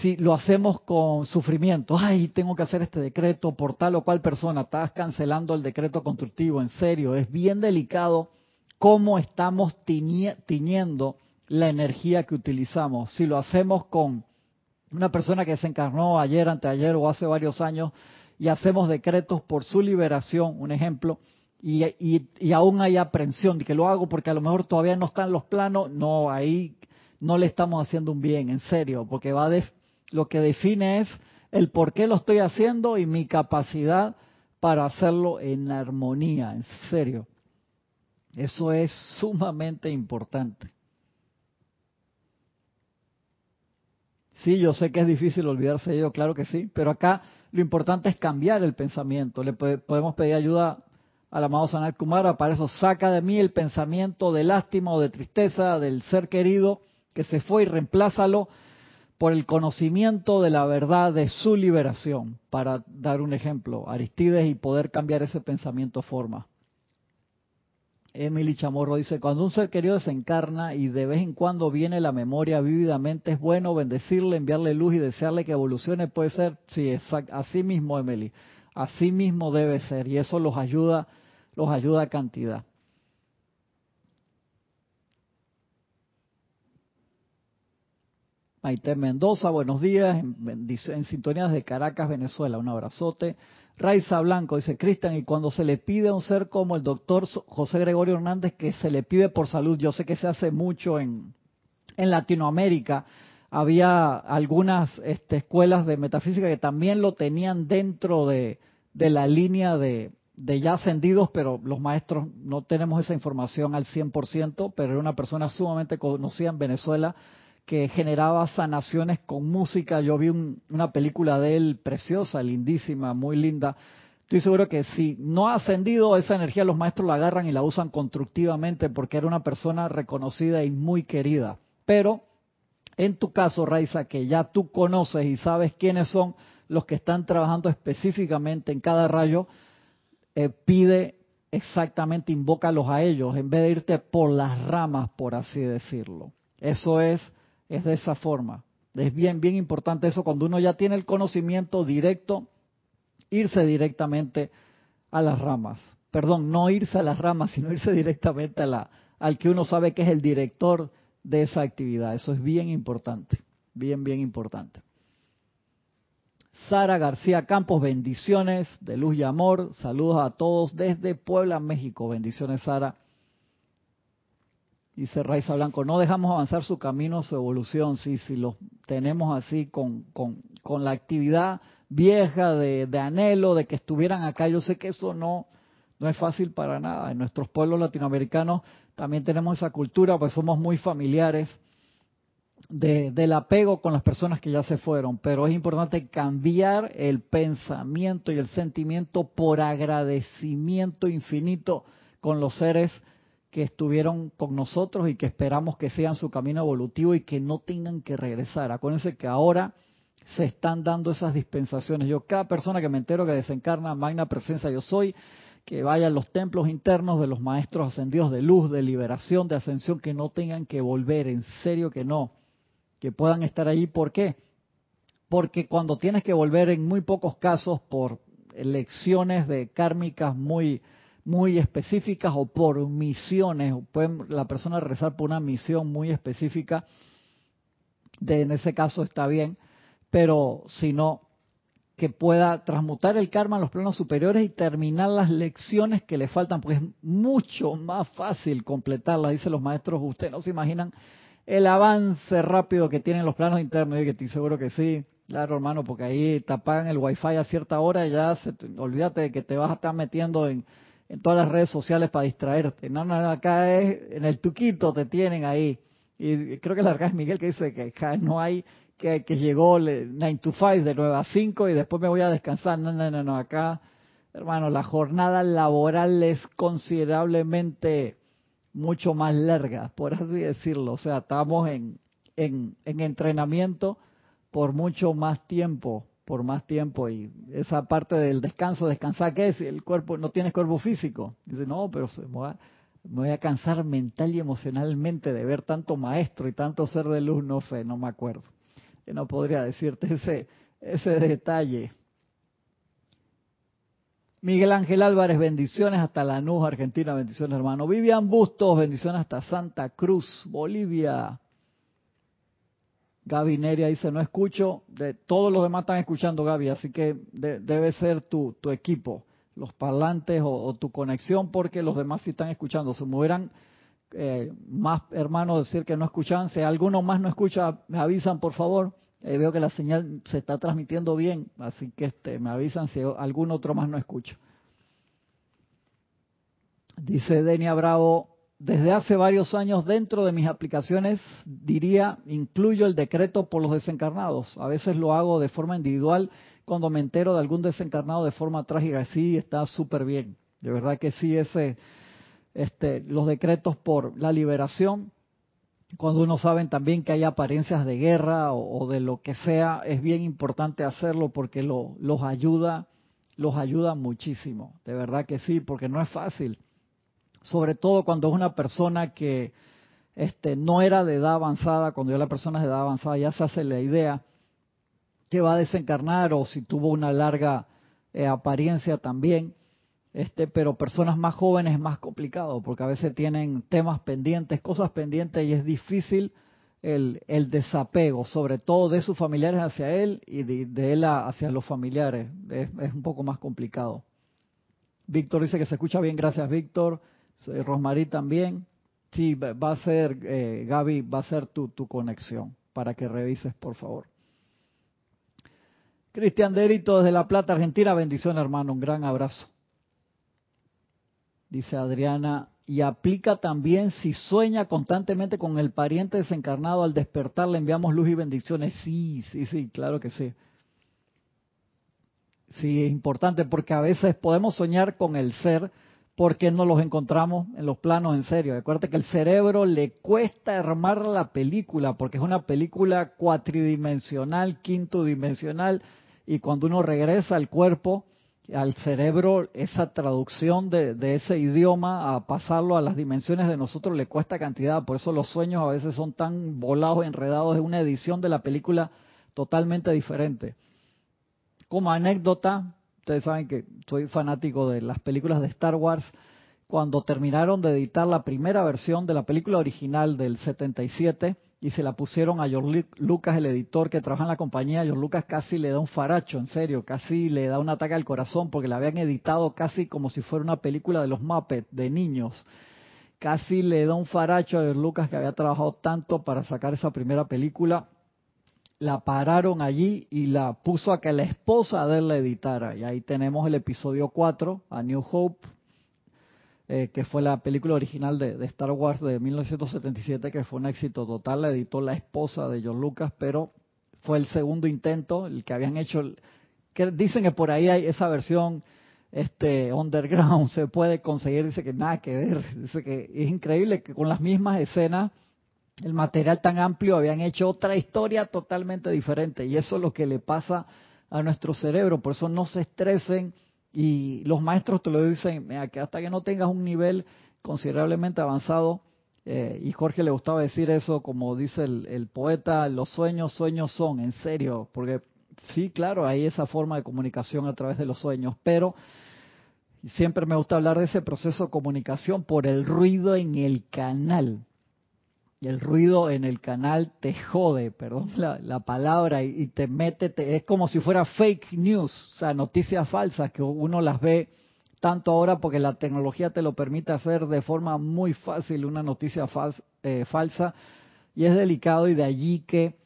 si lo hacemos con sufrimiento, ay, tengo que hacer este decreto por tal o cual persona, estás cancelando el decreto constructivo, en serio, es bien delicado cómo estamos tiñendo la energía que utilizamos. Si lo hacemos con una persona que se encarnó ayer, anteayer o hace varios años y hacemos decretos por su liberación, un ejemplo, y, y, aún hay aprensión de que lo hago porque a lo mejor todavía no está en los planos, no, ahí no le estamos haciendo un bien, en serio, porque va de, lo que define es el por qué lo estoy haciendo y mi capacidad para hacerlo en armonía, en serio. Eso es sumamente importante. Sí, yo sé que es difícil olvidarse de ello, claro que sí, pero acá lo importante es cambiar el pensamiento. Le podemos pedir ayuda al amado Sanat Kumara, para eso saca de mí el pensamiento de lástima o de tristeza del ser querido que se fue y reemplázalo por el conocimiento de la verdad de su liberación, para dar un ejemplo, Aristides, y poder cambiar ese pensamiento forma. Emily Chamorro dice, cuando un ser querido desencarna y de vez en cuando viene la memoria vívidamente, es bueno bendecirle, enviarle luz y desearle que evolucione, puede ser, sí, exacto, así mismo Emily, así mismo debe ser, y eso los ayuda, los ayuda a cantidad. Maite Mendoza, buenos días, en, en sintonías de Caracas, Venezuela, un abrazote. Raiza Blanco dice, Cristian, y cuando se le pide a un ser como el doctor José Gregorio Hernández que se le pide por salud, yo sé que se hace mucho en, en Latinoamérica, había algunas este, escuelas de metafísica que también lo tenían dentro de, la línea de, de, ya ascendidos, pero los maestros no tenemos esa información al 100%, pero era una persona sumamente conocida en Venezuela que generaba sanaciones con música. Yo vi una película de él preciosa, lindísima, muy linda. Estoy seguro que si no ha ascendido esa energía, los maestros la agarran y la usan constructivamente porque era una persona reconocida y muy querida. Pero en tu caso, Raiza, que ya tú conoces y sabes quiénes son los que están trabajando específicamente en cada rayo, eh, pide exactamente, invócalos a ellos, en vez de irte por las ramas, por así decirlo. Eso es es de esa forma. Es bien, bien importante eso cuando uno ya tiene el conocimiento directo, irse directamente a las ramas. Perdón, no irse a las ramas, sino irse directamente a la, al que uno sabe que es el director de esa actividad. Eso es bien importante, bien, bien importante. Sara García Campos, bendiciones de luz y amor. Saludos a todos desde Puebla, México. Bendiciones, Sara. Dice Raiza Blanco, no dejamos avanzar su camino, su evolución, si lo tenemos así con, con, con la actividad vieja de, anhelo de que estuvieran acá. Yo sé que eso no, no es fácil para nada. En nuestros pueblos latinoamericanos también tenemos esa cultura, pues somos muy familiares de, del apego con las personas que ya se fueron, pero es importante cambiar el pensamiento y el sentimiento por agradecimiento infinito con los seres que estuvieron con nosotros y que esperamos que sigan su camino evolutivo y que no tengan que regresar. Acuérdense que ahora se están dando esas dispensaciones. Yo, cada persona que me entero que desencarna magna presencia yo soy, que vaya a los templos internos de los maestros ascendidos de luz, de liberación, de ascensión, que no tengan que volver, en serio que no, que puedan estar allí. ¿Por qué? Porque cuando tienes que volver en muy pocos casos por lecciones de kármicas muy muy específicas o por misiones, puede la persona rezar por una misión muy específica, de, en ese caso está bien, pero si no, que pueda transmutar el karma en los planos superiores y terminar las lecciones que le faltan, porque es mucho más fácil completarlas, dicen los maestros, ustedes no se imaginan el avance rápido que tienen los planos internos, y que estoy seguro que sí, claro hermano, porque ahí te apagan el wifi a cierta hora y ya se, olvídate de que te vas a estar metiendo en en todas las redes sociales para distraerte. No, no, acá es en el tuquito te tienen ahí. Y creo que la es Miguel que dice que acá no hay, que, que llegó 9 to 5 de 9 a 5 y después me voy a descansar. No, no, no, no, acá, hermano, la jornada laboral es considerablemente mucho más larga, por así decirlo. O sea, estamos en, en, en entrenamiento por mucho más tiempo por más tiempo y esa parte del descanso, descansar, ¿qué es? El cuerpo, no tienes cuerpo físico. Dice, no, pero me voy, a, cansar mental y emocionalmente de ver tanto maestro y tanto ser de luz, no sé, no me acuerdo. Yo no podría decirte ese, ese detalle. Miguel Ángel Álvarez, bendiciones hasta Lanús, Argentina, bendiciones hermano. Vivian Bustos, bendiciones hasta Santa Cruz, Bolivia. Gaby Neria dice, no escucho, de, todos los demás están escuchando Gaby, así que debe ser tu, tu equipo, los parlantes o, tu conexión, porque los demás sí están escuchando. Se me eh, más hermanos decir que no escuchan, si alguno más no escucha, me avisan por favor. Eh, veo que la señal se está transmitiendo bien, así que este, me avisan si algún otro más no escucha. Dice Denia Bravo, desde hace varios años dentro de mis aplicaciones, diría, incluyo el decreto por los desencarnados. A veces lo hago de forma individual cuando me entero de algún desencarnado de forma trágica. Sí, está súper bien. De verdad que sí, ese, este, los decretos por la liberación, cuando uno sabe también que hay apariencias de guerra o, de lo que sea, es bien importante hacerlo porque lo, los ayuda, los ayuda muchísimo. De verdad que sí, porque no es fácil sobre todo cuando es una persona que este, no era de edad avanzada, cuando ya la persona es de edad avanzada ya se hace la idea que va a desencarnar o si tuvo una larga eh, apariencia también, este, pero personas más jóvenes es más complicado porque a veces tienen temas pendientes, cosas pendientes y es difícil el, el desapego, sobre todo de sus familiares hacia él y de, él hacia los familiares, es, es un poco más complicado. Víctor dice que se escucha bien, gracias Víctor. Rosmarí también. Sí, va a ser, eh, Gaby, va a ser tu, tu conexión para que revises, por favor. Cristian Derito desde La Plata, Argentina. Bendición, hermano. Un gran abrazo. Dice Adriana, y aplica también si sueña constantemente con el pariente desencarnado al despertar, le enviamos luz y bendiciones. Sí, sí, sí, claro que sí. Sí, es importante porque a veces podemos soñar con el ser, porque no los encontramos en los planos en serio. Acuérdate que el cerebro le cuesta armar la película, porque es una película cuatridimensional, quinto dimensional, y cuando uno regresa al cuerpo, al cerebro, esa traducción de, de, ese idioma a pasarlo a las dimensiones de nosotros le cuesta cantidad. Por eso los sueños a veces son tan volados, enredados. Es una edición de la película totalmente diferente. Como anécdota, ustedes saben que soy fanático de las películas de Star Wars. Cuando terminaron de editar la primera versión de la película original del 77 y se la pusieron a George Lucas, el editor que trabaja en la compañía, George Lucas casi le da un faracho, en serio, casi le da un ataque al corazón porque la habían editado casi como si fuera una película de los Muppets, de niños. Casi le da un faracho a George Lucas que había trabajado tanto para sacar esa primera película la pararon allí y la puso a que la esposa de él la editara. Y ahí tenemos el episodio 4, A New Hope, eh, que fue la película original de, Star Wars de 1977, que fue un éxito total. La editó la esposa de John Lucas, pero fue el segundo intento, el que habían hecho. que Dicen que por ahí hay esa versión este underground, se puede conseguir. Dice que nada que ver. Dice que es increíble que con las mismas escenas el material tan amplio, habían hecho otra historia totalmente diferente. Y eso es lo que le pasa a nuestro cerebro. Por eso no se estresen y los maestros te lo dicen, que hasta que no tengas un nivel considerablemente avanzado, eh, y Jorge le gustaba decir eso, como dice el, el, poeta, los sueños, sueños son, en serio, porque sí, claro, hay esa forma de comunicación a través de los sueños, pero siempre me gusta hablar de ese proceso de comunicación por el ruido en el canal el ruido en el canal te jode, perdón la, palabra, y, te mete, es como si fuera fake news, o sea, noticias falsas que uno las ve tanto ahora porque la tecnología te lo permite hacer de forma muy fácil una noticia eh, falsa y es delicado y de allí que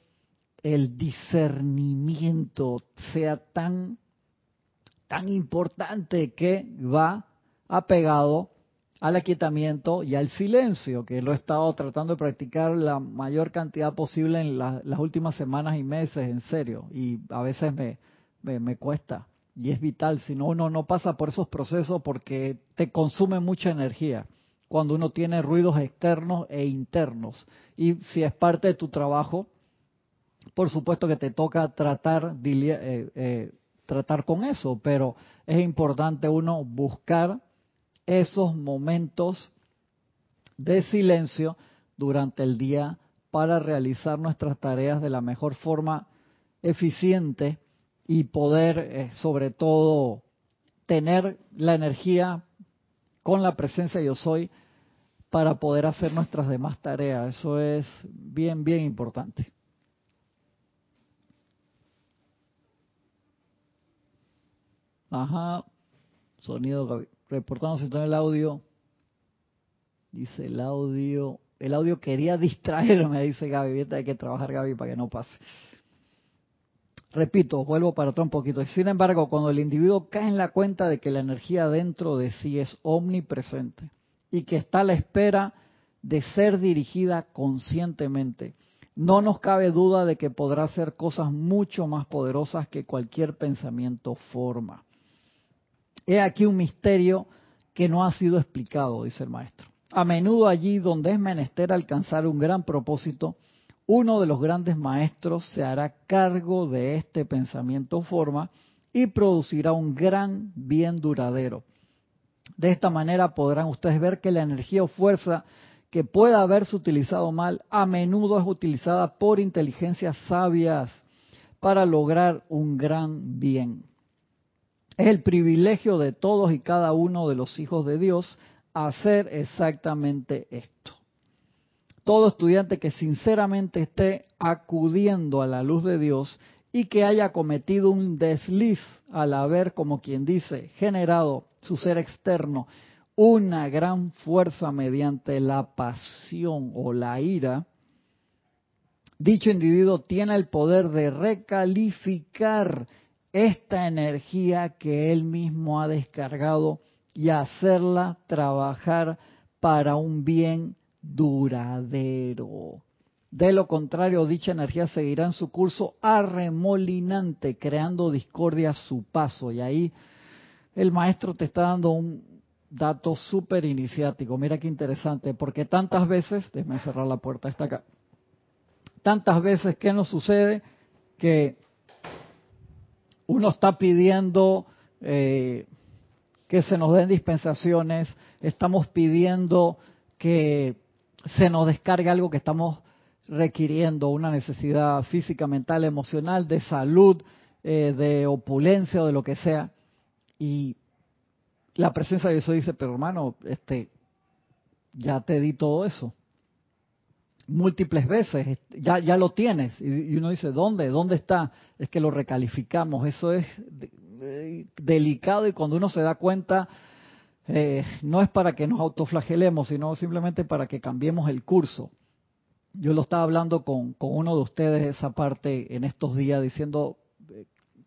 el discernimiento sea tan tan importante que va apegado al aquietamiento y al silencio, que lo he estado tratando de practicar la mayor cantidad posible en las últimas semanas y meses, en serio, y a veces me, me, cuesta. Y es vital, si no uno no pasa por esos procesos porque te consume mucha energía cuando uno tiene ruidos externos e internos. Y si es parte de tu trabajo, por supuesto que te toca tratar, eh, eh, tratar con eso, pero es importante uno buscar esos momentos de silencio durante el día para realizar nuestras tareas de la mejor forma eficiente y poder, eh, sobre todo, tener la energía con la presencia yo soy para poder hacer nuestras demás tareas. Eso es bien, bien importante. Ajá, sonido reportando en el audio. Dice el audio. El audio quería distraerme, dice Gaby. Hay que trabajar, Gaby, para que no pase. Repito, vuelvo para atrás un poquito. Sin embargo, cuando el individuo cae en la cuenta de que la energía dentro de sí es omnipresente, y que está a la espera de ser dirigida conscientemente. No nos cabe duda de que podrá hacer cosas mucho más poderosas que cualquier pensamiento forma. He aquí un misterio que no ha sido explicado, dice el maestro. A menudo allí donde es menester alcanzar un gran propósito, uno de los grandes maestros se hará cargo de este pensamiento forma y producirá un gran bien duradero. De esta manera podrán ustedes ver que la energía o fuerza que pueda haberse utilizado mal a menudo es utilizada por inteligencias sabias para lograr un gran bien. Es el privilegio de todos y cada uno de los hijos de Dios hacer exactamente esto. Todo estudiante que sinceramente esté acudiendo a la luz de Dios y que haya cometido un desliz al haber, como quien dice, generado su ser externo una gran fuerza mediante la pasión o la ira, dicho individuo tiene el poder de recalificar esta energía que él mismo ha descargado y hacerla trabajar para un bien duradero. De lo contrario, dicha energía seguirá en su curso arremolinante, creando discordia a su paso. Y ahí el maestro te está dando un dato súper iniciático. Mira qué interesante, porque tantas veces, déjame cerrar la puerta, está acá. Tantas veces, ¿qué nos sucede? Que uno está pidiendo eh, que se nos den dispensaciones, estamos pidiendo que se nos descargue algo que estamos requiriendo, una necesidad física, mental, emocional, de salud, eh, de opulencia o de lo que sea. Y la presencia de Dios dice, pero hermano, este, ya te di todo eso. Múltiples veces, ya, ya lo tienes. Y uno dice, ¿dónde? ¿Dónde está? Es que lo recalificamos. Eso es delicado y cuando uno se da cuenta, eh, no es para que nos autoflagelemos, sino simplemente para que cambiemos el curso. Yo lo estaba hablando con, con uno de ustedes esa parte en estos días, diciendo eh,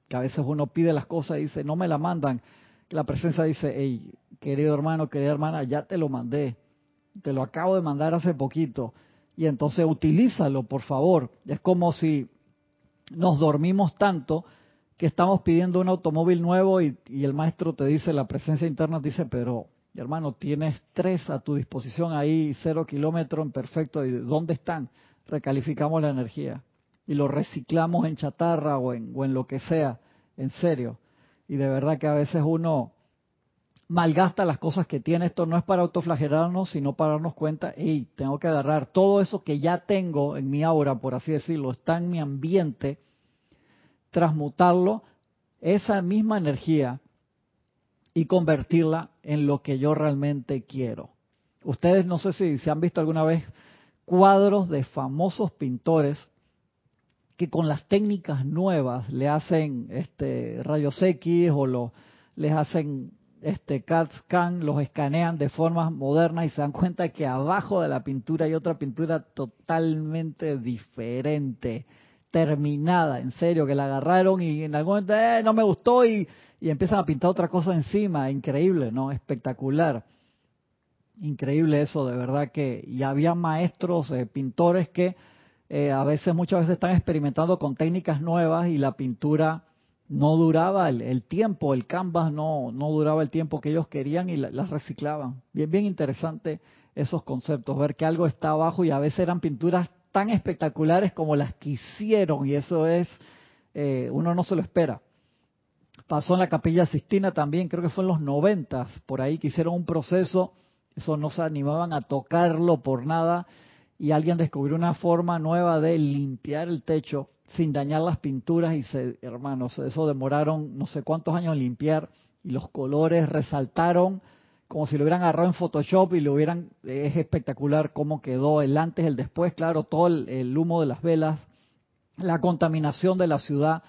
que a veces uno pide las cosas y dice, no me la mandan. La presencia dice, hey, querido hermano, querida hermana, ya te lo mandé, te lo acabo de mandar hace poquito. Y entonces utilízalo, por favor. Es como si nos dormimos tanto que estamos pidiendo un automóvil nuevo y, el maestro te dice, la presencia interna dice, pero hermano, tienes tres a tu disposición ahí, cero kilómetros en perfecto, ¿y dónde están? Recalificamos la energía y lo reciclamos en chatarra o en, o en lo que sea, en serio. Y de verdad que a veces uno malgasta las cosas que tiene. Esto no es para autoflagelarnos, sino para darnos cuenta, hey, tengo que agarrar todo eso que ya tengo en mi aura, por así decirlo, está en mi ambiente transmutarlo, esa misma energía, y convertirla en lo que yo realmente quiero. Ustedes no sé si se han visto alguna vez cuadros de famosos pintores que con las técnicas nuevas le hacen este rayos X o les hacen este CAD scan, los escanean de formas modernas y se dan cuenta que abajo de la pintura hay otra pintura totalmente diferente terminada, en serio, que la agarraron y en algún momento eh, no me gustó y, y empiezan a pintar otra cosa encima, increíble, ¿no? Espectacular. Increíble eso, de verdad que, y había maestros, eh, pintores que eh, a veces, muchas veces están experimentando con técnicas nuevas y la pintura no duraba el, tiempo, el canvas no, no duraba el tiempo que ellos querían y las reciclaban. Bien, bien interesante esos conceptos, ver que algo está abajo y a veces eran pinturas tan espectaculares como las que hicieron y eso es, eh, uno no se lo espera. Pasó en la capilla Sistina también, creo que fue en los noventas, por ahí que hicieron un proceso, eso no se animaban a tocarlo por nada y alguien descubrió una forma nueva de limpiar el techo sin dañar las pinturas y se, hermanos, eso demoraron no sé cuántos años en limpiar y los colores resaltaron como si lo hubieran agarrado en Photoshop y lo hubieran, es espectacular cómo quedó el antes, el después, claro, todo el, humo de las velas, la contaminación de la ciudad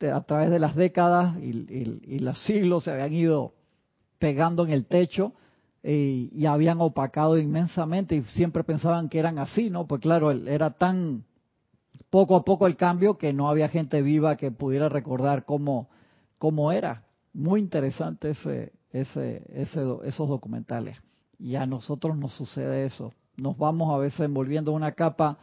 a través de las décadas y, los siglos se habían ido pegando en el techo y, y, habían opacado inmensamente y siempre pensaban que eran así, ¿no? Pues claro, era tan poco a poco el cambio que no había gente viva que pudiera recordar cómo, cómo era. Muy interesante ese, ese, esos documentales. Y a nosotros nos sucede eso. Nos vamos a veces envolviendo una capa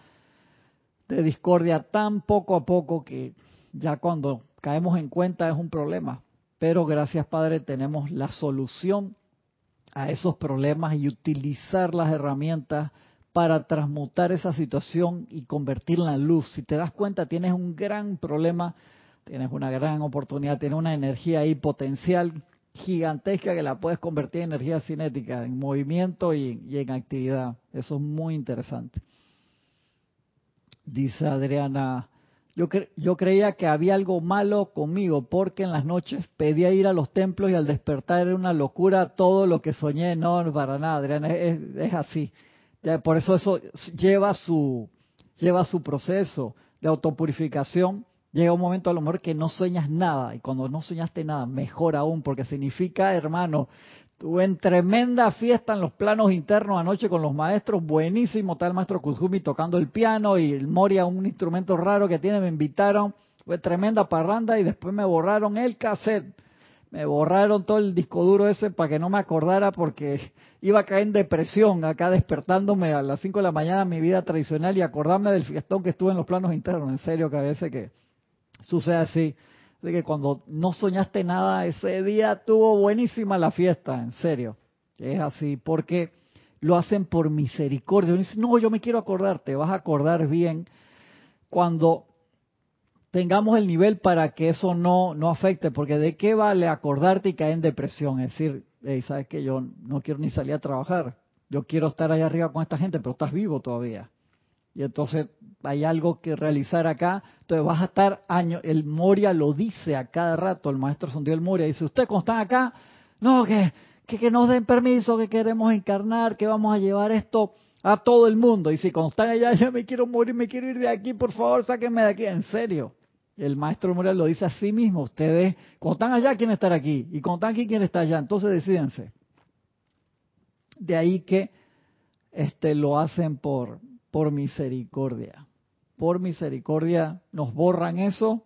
de discordia tan poco a poco que ya cuando caemos en cuenta es un problema. Pero gracias Padre tenemos la solución a esos problemas y utilizar las herramientas para transmutar esa situación y convertirla en luz. Si te das cuenta, tienes un gran problema, tienes una gran oportunidad, tienes una energía ahí potencial gigantesca que la puedes convertir en energía cinética, en movimiento y, en actividad. Eso es muy interesante. Dice Adriana, yo, yo creía que había algo malo conmigo porque en las noches pedía ir a los templos y al despertar era una locura todo lo que soñé. No, para nada, Adriana, es, así. Por eso eso lleva su, lleva su proceso de autopurificación. Llega un momento a lo mejor que no sueñas nada y cuando no soñaste nada, mejor aún, porque significa, hermano, Tuve en tremenda fiesta en los planos internos anoche con los maestros, buenísimo, el maestro Kuzumi tocando el piano y el Moria, un instrumento raro que tiene, me invitaron, fue tremenda parranda y después me borraron el cassette, me borraron todo el disco duro ese para que no me acordara porque iba a caer en depresión acá despertándome a las 5 de la mañana mi vida tradicional y acordarme del fiestón que estuve en los planos internos, en serio que a veces que sucede así de que cuando no soñaste nada ese día tuvo buenísima la fiesta, en serio. Es así, porque lo hacen por misericordia. no, yo me quiero acordar, te vas a acordar bien cuando tengamos el nivel para que eso no, no afecte, porque de qué vale acordarte y caer en depresión, es decir, sabes que yo no quiero ni salir a trabajar, yo quiero estar allá arriba con esta gente, pero estás vivo todavía. Y entonces hay algo que realizar acá. Entonces vas a estar años. El Moria lo dice a cada rato, el maestro Sondió el Moria. Dice, usted cuando están acá, no, que, que, nos den permiso, que queremos encarnar, que vamos a llevar esto a todo el mundo. Y si cuando están allá, ya me quiero morir, me quiero ir de aquí, por favor, sáquenme de aquí. En serio. El maestro Moria lo dice a sí mismo. Ustedes, cuando están allá, quieren estar aquí. Y cuando están aquí, quieren estar allá. Entonces decídense. De ahí que este, lo hacen por, por misericordia. Por misericordia nos borran eso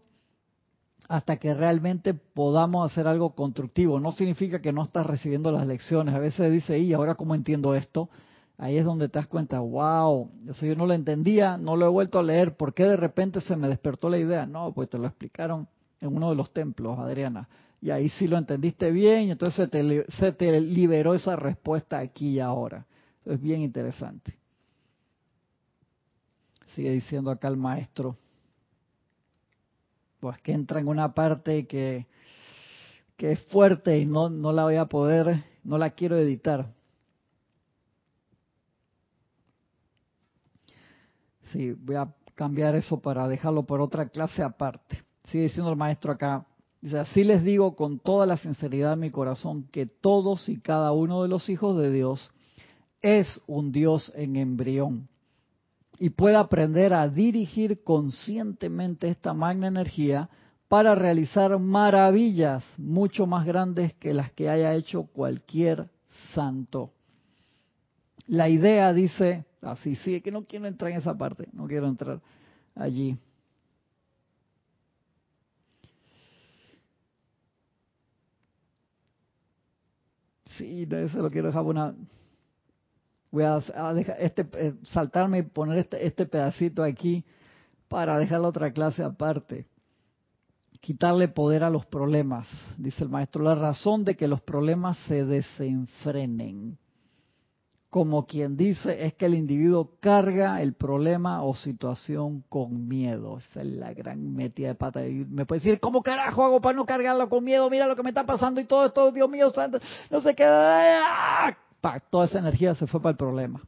hasta que realmente podamos hacer algo constructivo. No significa que no estás recibiendo las lecciones. A veces dice, y ahora cómo entiendo esto. Ahí es donde te das cuenta, wow, eso yo no lo entendía, no lo he vuelto a leer, ¿por qué de repente se me despertó la idea? No, pues te lo explicaron en uno de los templos, Adriana. Y ahí sí lo entendiste bien, y entonces se te, se te liberó esa respuesta aquí y ahora. Es bien interesante. Sigue diciendo acá el maestro. Pues que entra en una parte que, es fuerte y no, no la voy a poder, no la quiero editar. Sí, voy a cambiar eso para dejarlo por otra clase aparte. Sigue diciendo el maestro acá. Dice, así les digo con toda la sinceridad de mi corazón que todos y cada uno de los hijos de Dios es un Dios en embrión y pueda aprender a dirigir conscientemente esta magna energía para realizar maravillas mucho más grandes que las que haya hecho cualquier santo. La idea dice, así, sí, que no quiero entrar en esa parte, no quiero entrar allí. Sí, eso lo quiero dejar una, Voy a, dejar este, eh, saltarme y poner este, este pedacito aquí para dejar la otra clase aparte. Quitarle poder a los problemas, dice el maestro. La razón de que los problemas se desenfrenen, como quien dice, es que el individuo carga el problema o situación con miedo. Esa es la gran metida de pata. Me puede decir, ¿cómo carajo hago para no cargarlo con miedo? Mira lo que me está pasando y todo esto, Dios mío, santo, no sé qué. ¡Ah! toda esa energía se fue para el problema.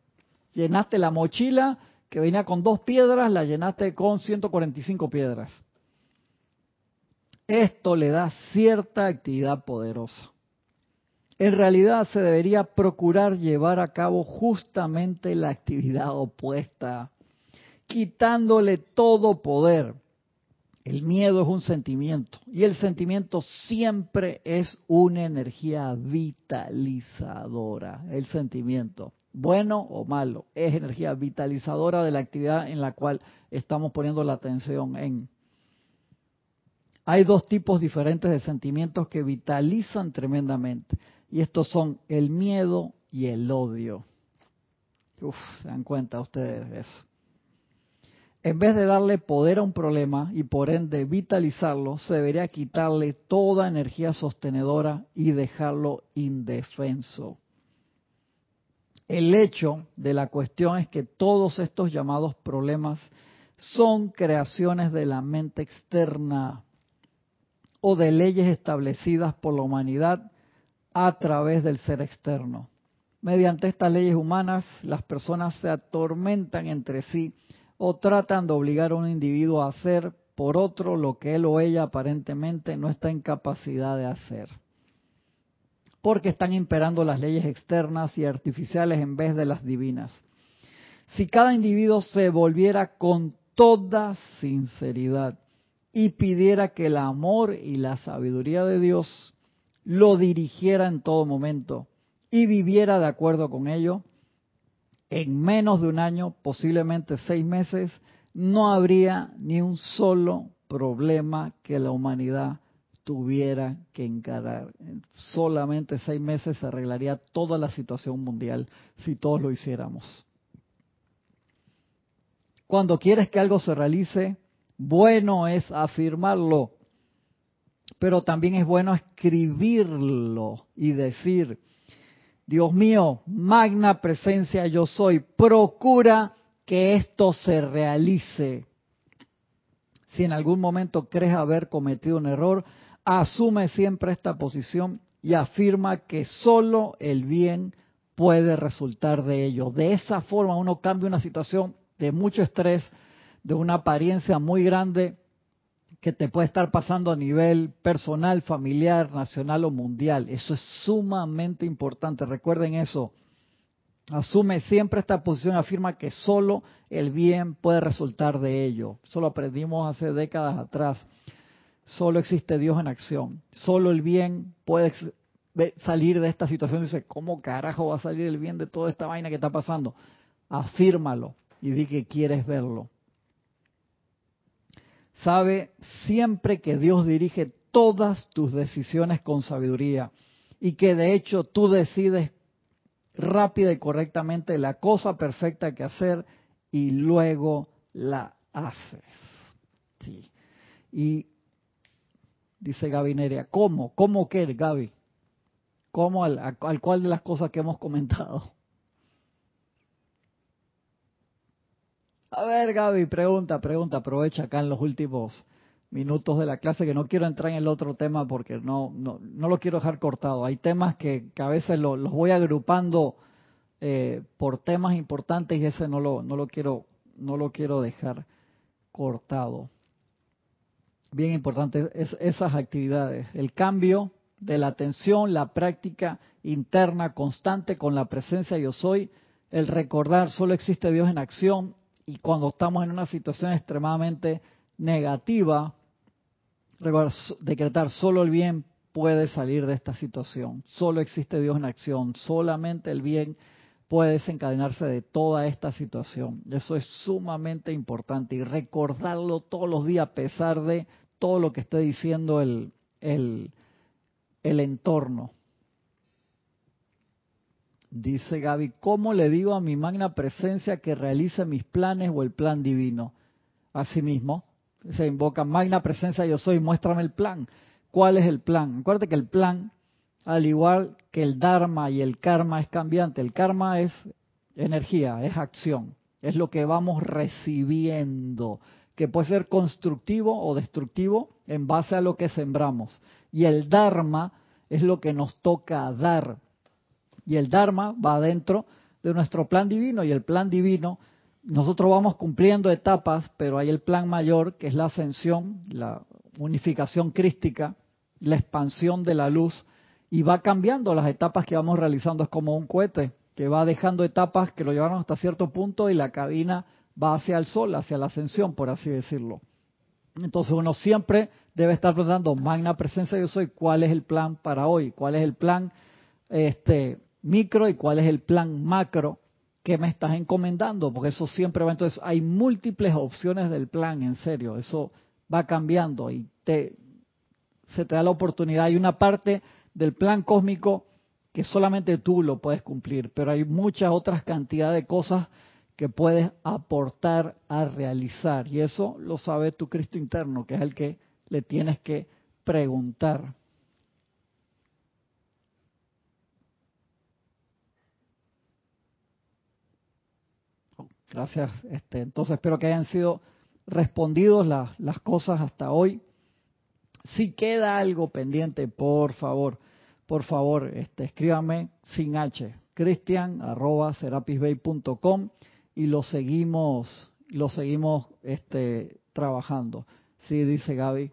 Llenaste la mochila que venía con dos piedras, la llenaste con 145 piedras. Esto le da cierta actividad poderosa. En realidad se debería procurar llevar a cabo justamente la actividad opuesta, quitándole todo poder el miedo es un sentimiento y el sentimiento siempre es una energía vitalizadora. El sentimiento, bueno o malo, es energía vitalizadora de la actividad en la cual estamos poniendo la atención en. Hay dos tipos diferentes de sentimientos que vitalizan tremendamente y estos son el miedo y el odio. Uf, se dan cuenta ustedes de eso. En vez de darle poder a un problema y por ende vitalizarlo, se debería quitarle toda energía sostenedora y dejarlo indefenso. El hecho de la cuestión es que todos estos llamados problemas son creaciones de la mente externa o de leyes establecidas por la humanidad a través del ser externo. Mediante estas leyes humanas, las personas se atormentan entre sí o tratan de obligar a un individuo a hacer por otro lo que él o ella aparentemente no está en capacidad de hacer. Porque están imperando las leyes externas y artificiales en vez de las divinas. Si cada individuo se volviera con toda sinceridad y pidiera que el amor y la sabiduría de Dios lo dirigiera en todo momento y viviera de acuerdo con ello, en menos de un año, posiblemente seis meses, no habría ni un solo problema que la humanidad tuviera que encarar. En solamente seis meses se arreglaría toda la situación mundial si todos lo hiciéramos. Cuando quieres que algo se realice, bueno es afirmarlo, pero también es bueno escribirlo y decir, Dios mío, magna presencia yo soy, procura que esto se realice. Si en algún momento crees haber cometido un error, asume siempre esta posición y afirma que solo el bien puede resultar de ello. De esa forma uno cambia una situación de mucho estrés, de una apariencia muy grande que te puede estar pasando a nivel personal, familiar, nacional o mundial. Eso es sumamente importante. Recuerden eso. Asume siempre esta posición, afirma que solo el bien puede resultar de ello. Eso lo aprendimos hace décadas atrás. Solo existe Dios en acción. Solo el bien puede salir de esta situación. Dice, ¿cómo carajo va a salir el bien de toda esta vaina que está pasando? Afírmalo y di que quieres verlo. Sabe siempre que Dios dirige todas tus decisiones con sabiduría y que de hecho tú decides rápida y correctamente la cosa perfecta que hacer y luego la haces. Y dice Gaby ¿cómo? ¿Cómo qué, Gaby? ¿Cómo al, al cual de las cosas que hemos comentado? A ver, Gaby, pregunta, pregunta, aprovecha acá en los últimos minutos de la clase que no quiero entrar en el otro tema porque no, no, no lo quiero dejar cortado. Hay temas que, a veces los voy agrupando eh, por temas importantes y ese no lo, no lo quiero, no lo quiero dejar cortado. Bien importante es, esas actividades, el cambio de la atención, la práctica interna constante con la presencia yo soy, el recordar solo existe Dios en acción, y cuando estamos en una situación extremadamente negativa, decretar solo el bien puede salir de esta situación. Solo existe Dios en acción. Solamente el bien puede desencadenarse de toda esta situación. Eso es sumamente importante y recordarlo todos los días a pesar de todo lo que esté diciendo el, el, el entorno. Dice Gaby, ¿cómo le digo a mi magna presencia que realice mis planes o el plan divino? Asimismo, se invoca, magna presencia yo soy, muéstrame el plan. ¿Cuál es el plan? Acuérdate que el plan, al igual que el Dharma y el Karma, es cambiante. El Karma es energía, es acción, es lo que vamos recibiendo, que puede ser constructivo o destructivo en base a lo que sembramos. Y el Dharma es lo que nos toca dar y el Dharma va dentro de nuestro plan divino y el plan divino, nosotros vamos cumpliendo etapas, pero hay el plan mayor que es la ascensión, la unificación crística, la expansión de la luz y va cambiando las etapas que vamos realizando. Es como un cohete que va dejando etapas que lo llevaron hasta cierto punto y la cabina va hacia el sol, hacia la ascensión, por así decirlo. Entonces uno siempre debe estar preguntando, magna presencia yo soy, ¿cuál es el plan para hoy? ¿Cuál es el plan este, micro y cuál es el plan macro que me estás encomendando, porque eso siempre va, entonces hay múltiples opciones del plan, en serio, eso va cambiando y te, se te da la oportunidad, hay una parte del plan cósmico que solamente tú lo puedes cumplir, pero hay muchas otras cantidades de cosas que puedes aportar a realizar. Y eso lo sabe tu Cristo interno, que es el que le tienes que preguntar. Gracias. Este, entonces espero que hayan sido respondidos las, cosas hasta hoy. Si queda algo pendiente, por favor, por favor, este, escríbame sin H, cristian arroba y lo seguimos, lo seguimos este, trabajando. Sí, dice Gaby.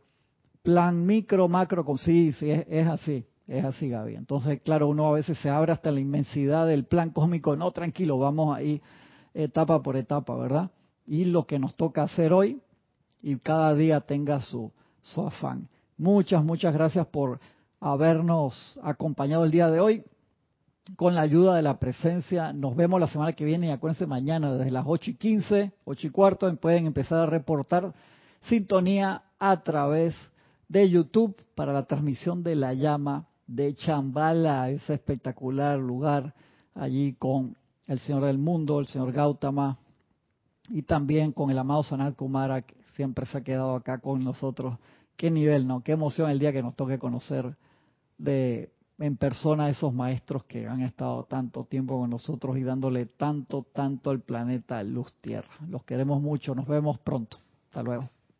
Plan micro, macro, sí, sí, es, es así, es así, Gaby. Entonces, claro, uno a veces se abre hasta la inmensidad del plan cósmico. No, tranquilo, vamos ahí etapa por etapa, ¿verdad? Y lo que nos toca hacer hoy y cada día tenga su, su afán. Muchas, muchas gracias por habernos acompañado el día de hoy con la ayuda de la presencia. Nos vemos la semana que viene y acuérdense mañana desde las 8 y 15, 8 y cuarto, pueden empezar a reportar sintonía a través de YouTube para la transmisión de la llama de Chambala, ese espectacular lugar allí con el Señor del Mundo, el Señor Gautama, y también con el amado Sanat Kumara, que siempre se ha quedado acá con nosotros. Qué nivel, ¿no? Qué emoción el día que nos toque conocer de en persona a esos maestros que han estado tanto tiempo con nosotros y dándole tanto, tanto al planeta Luz Tierra. Los queremos mucho, nos vemos pronto. Hasta luego.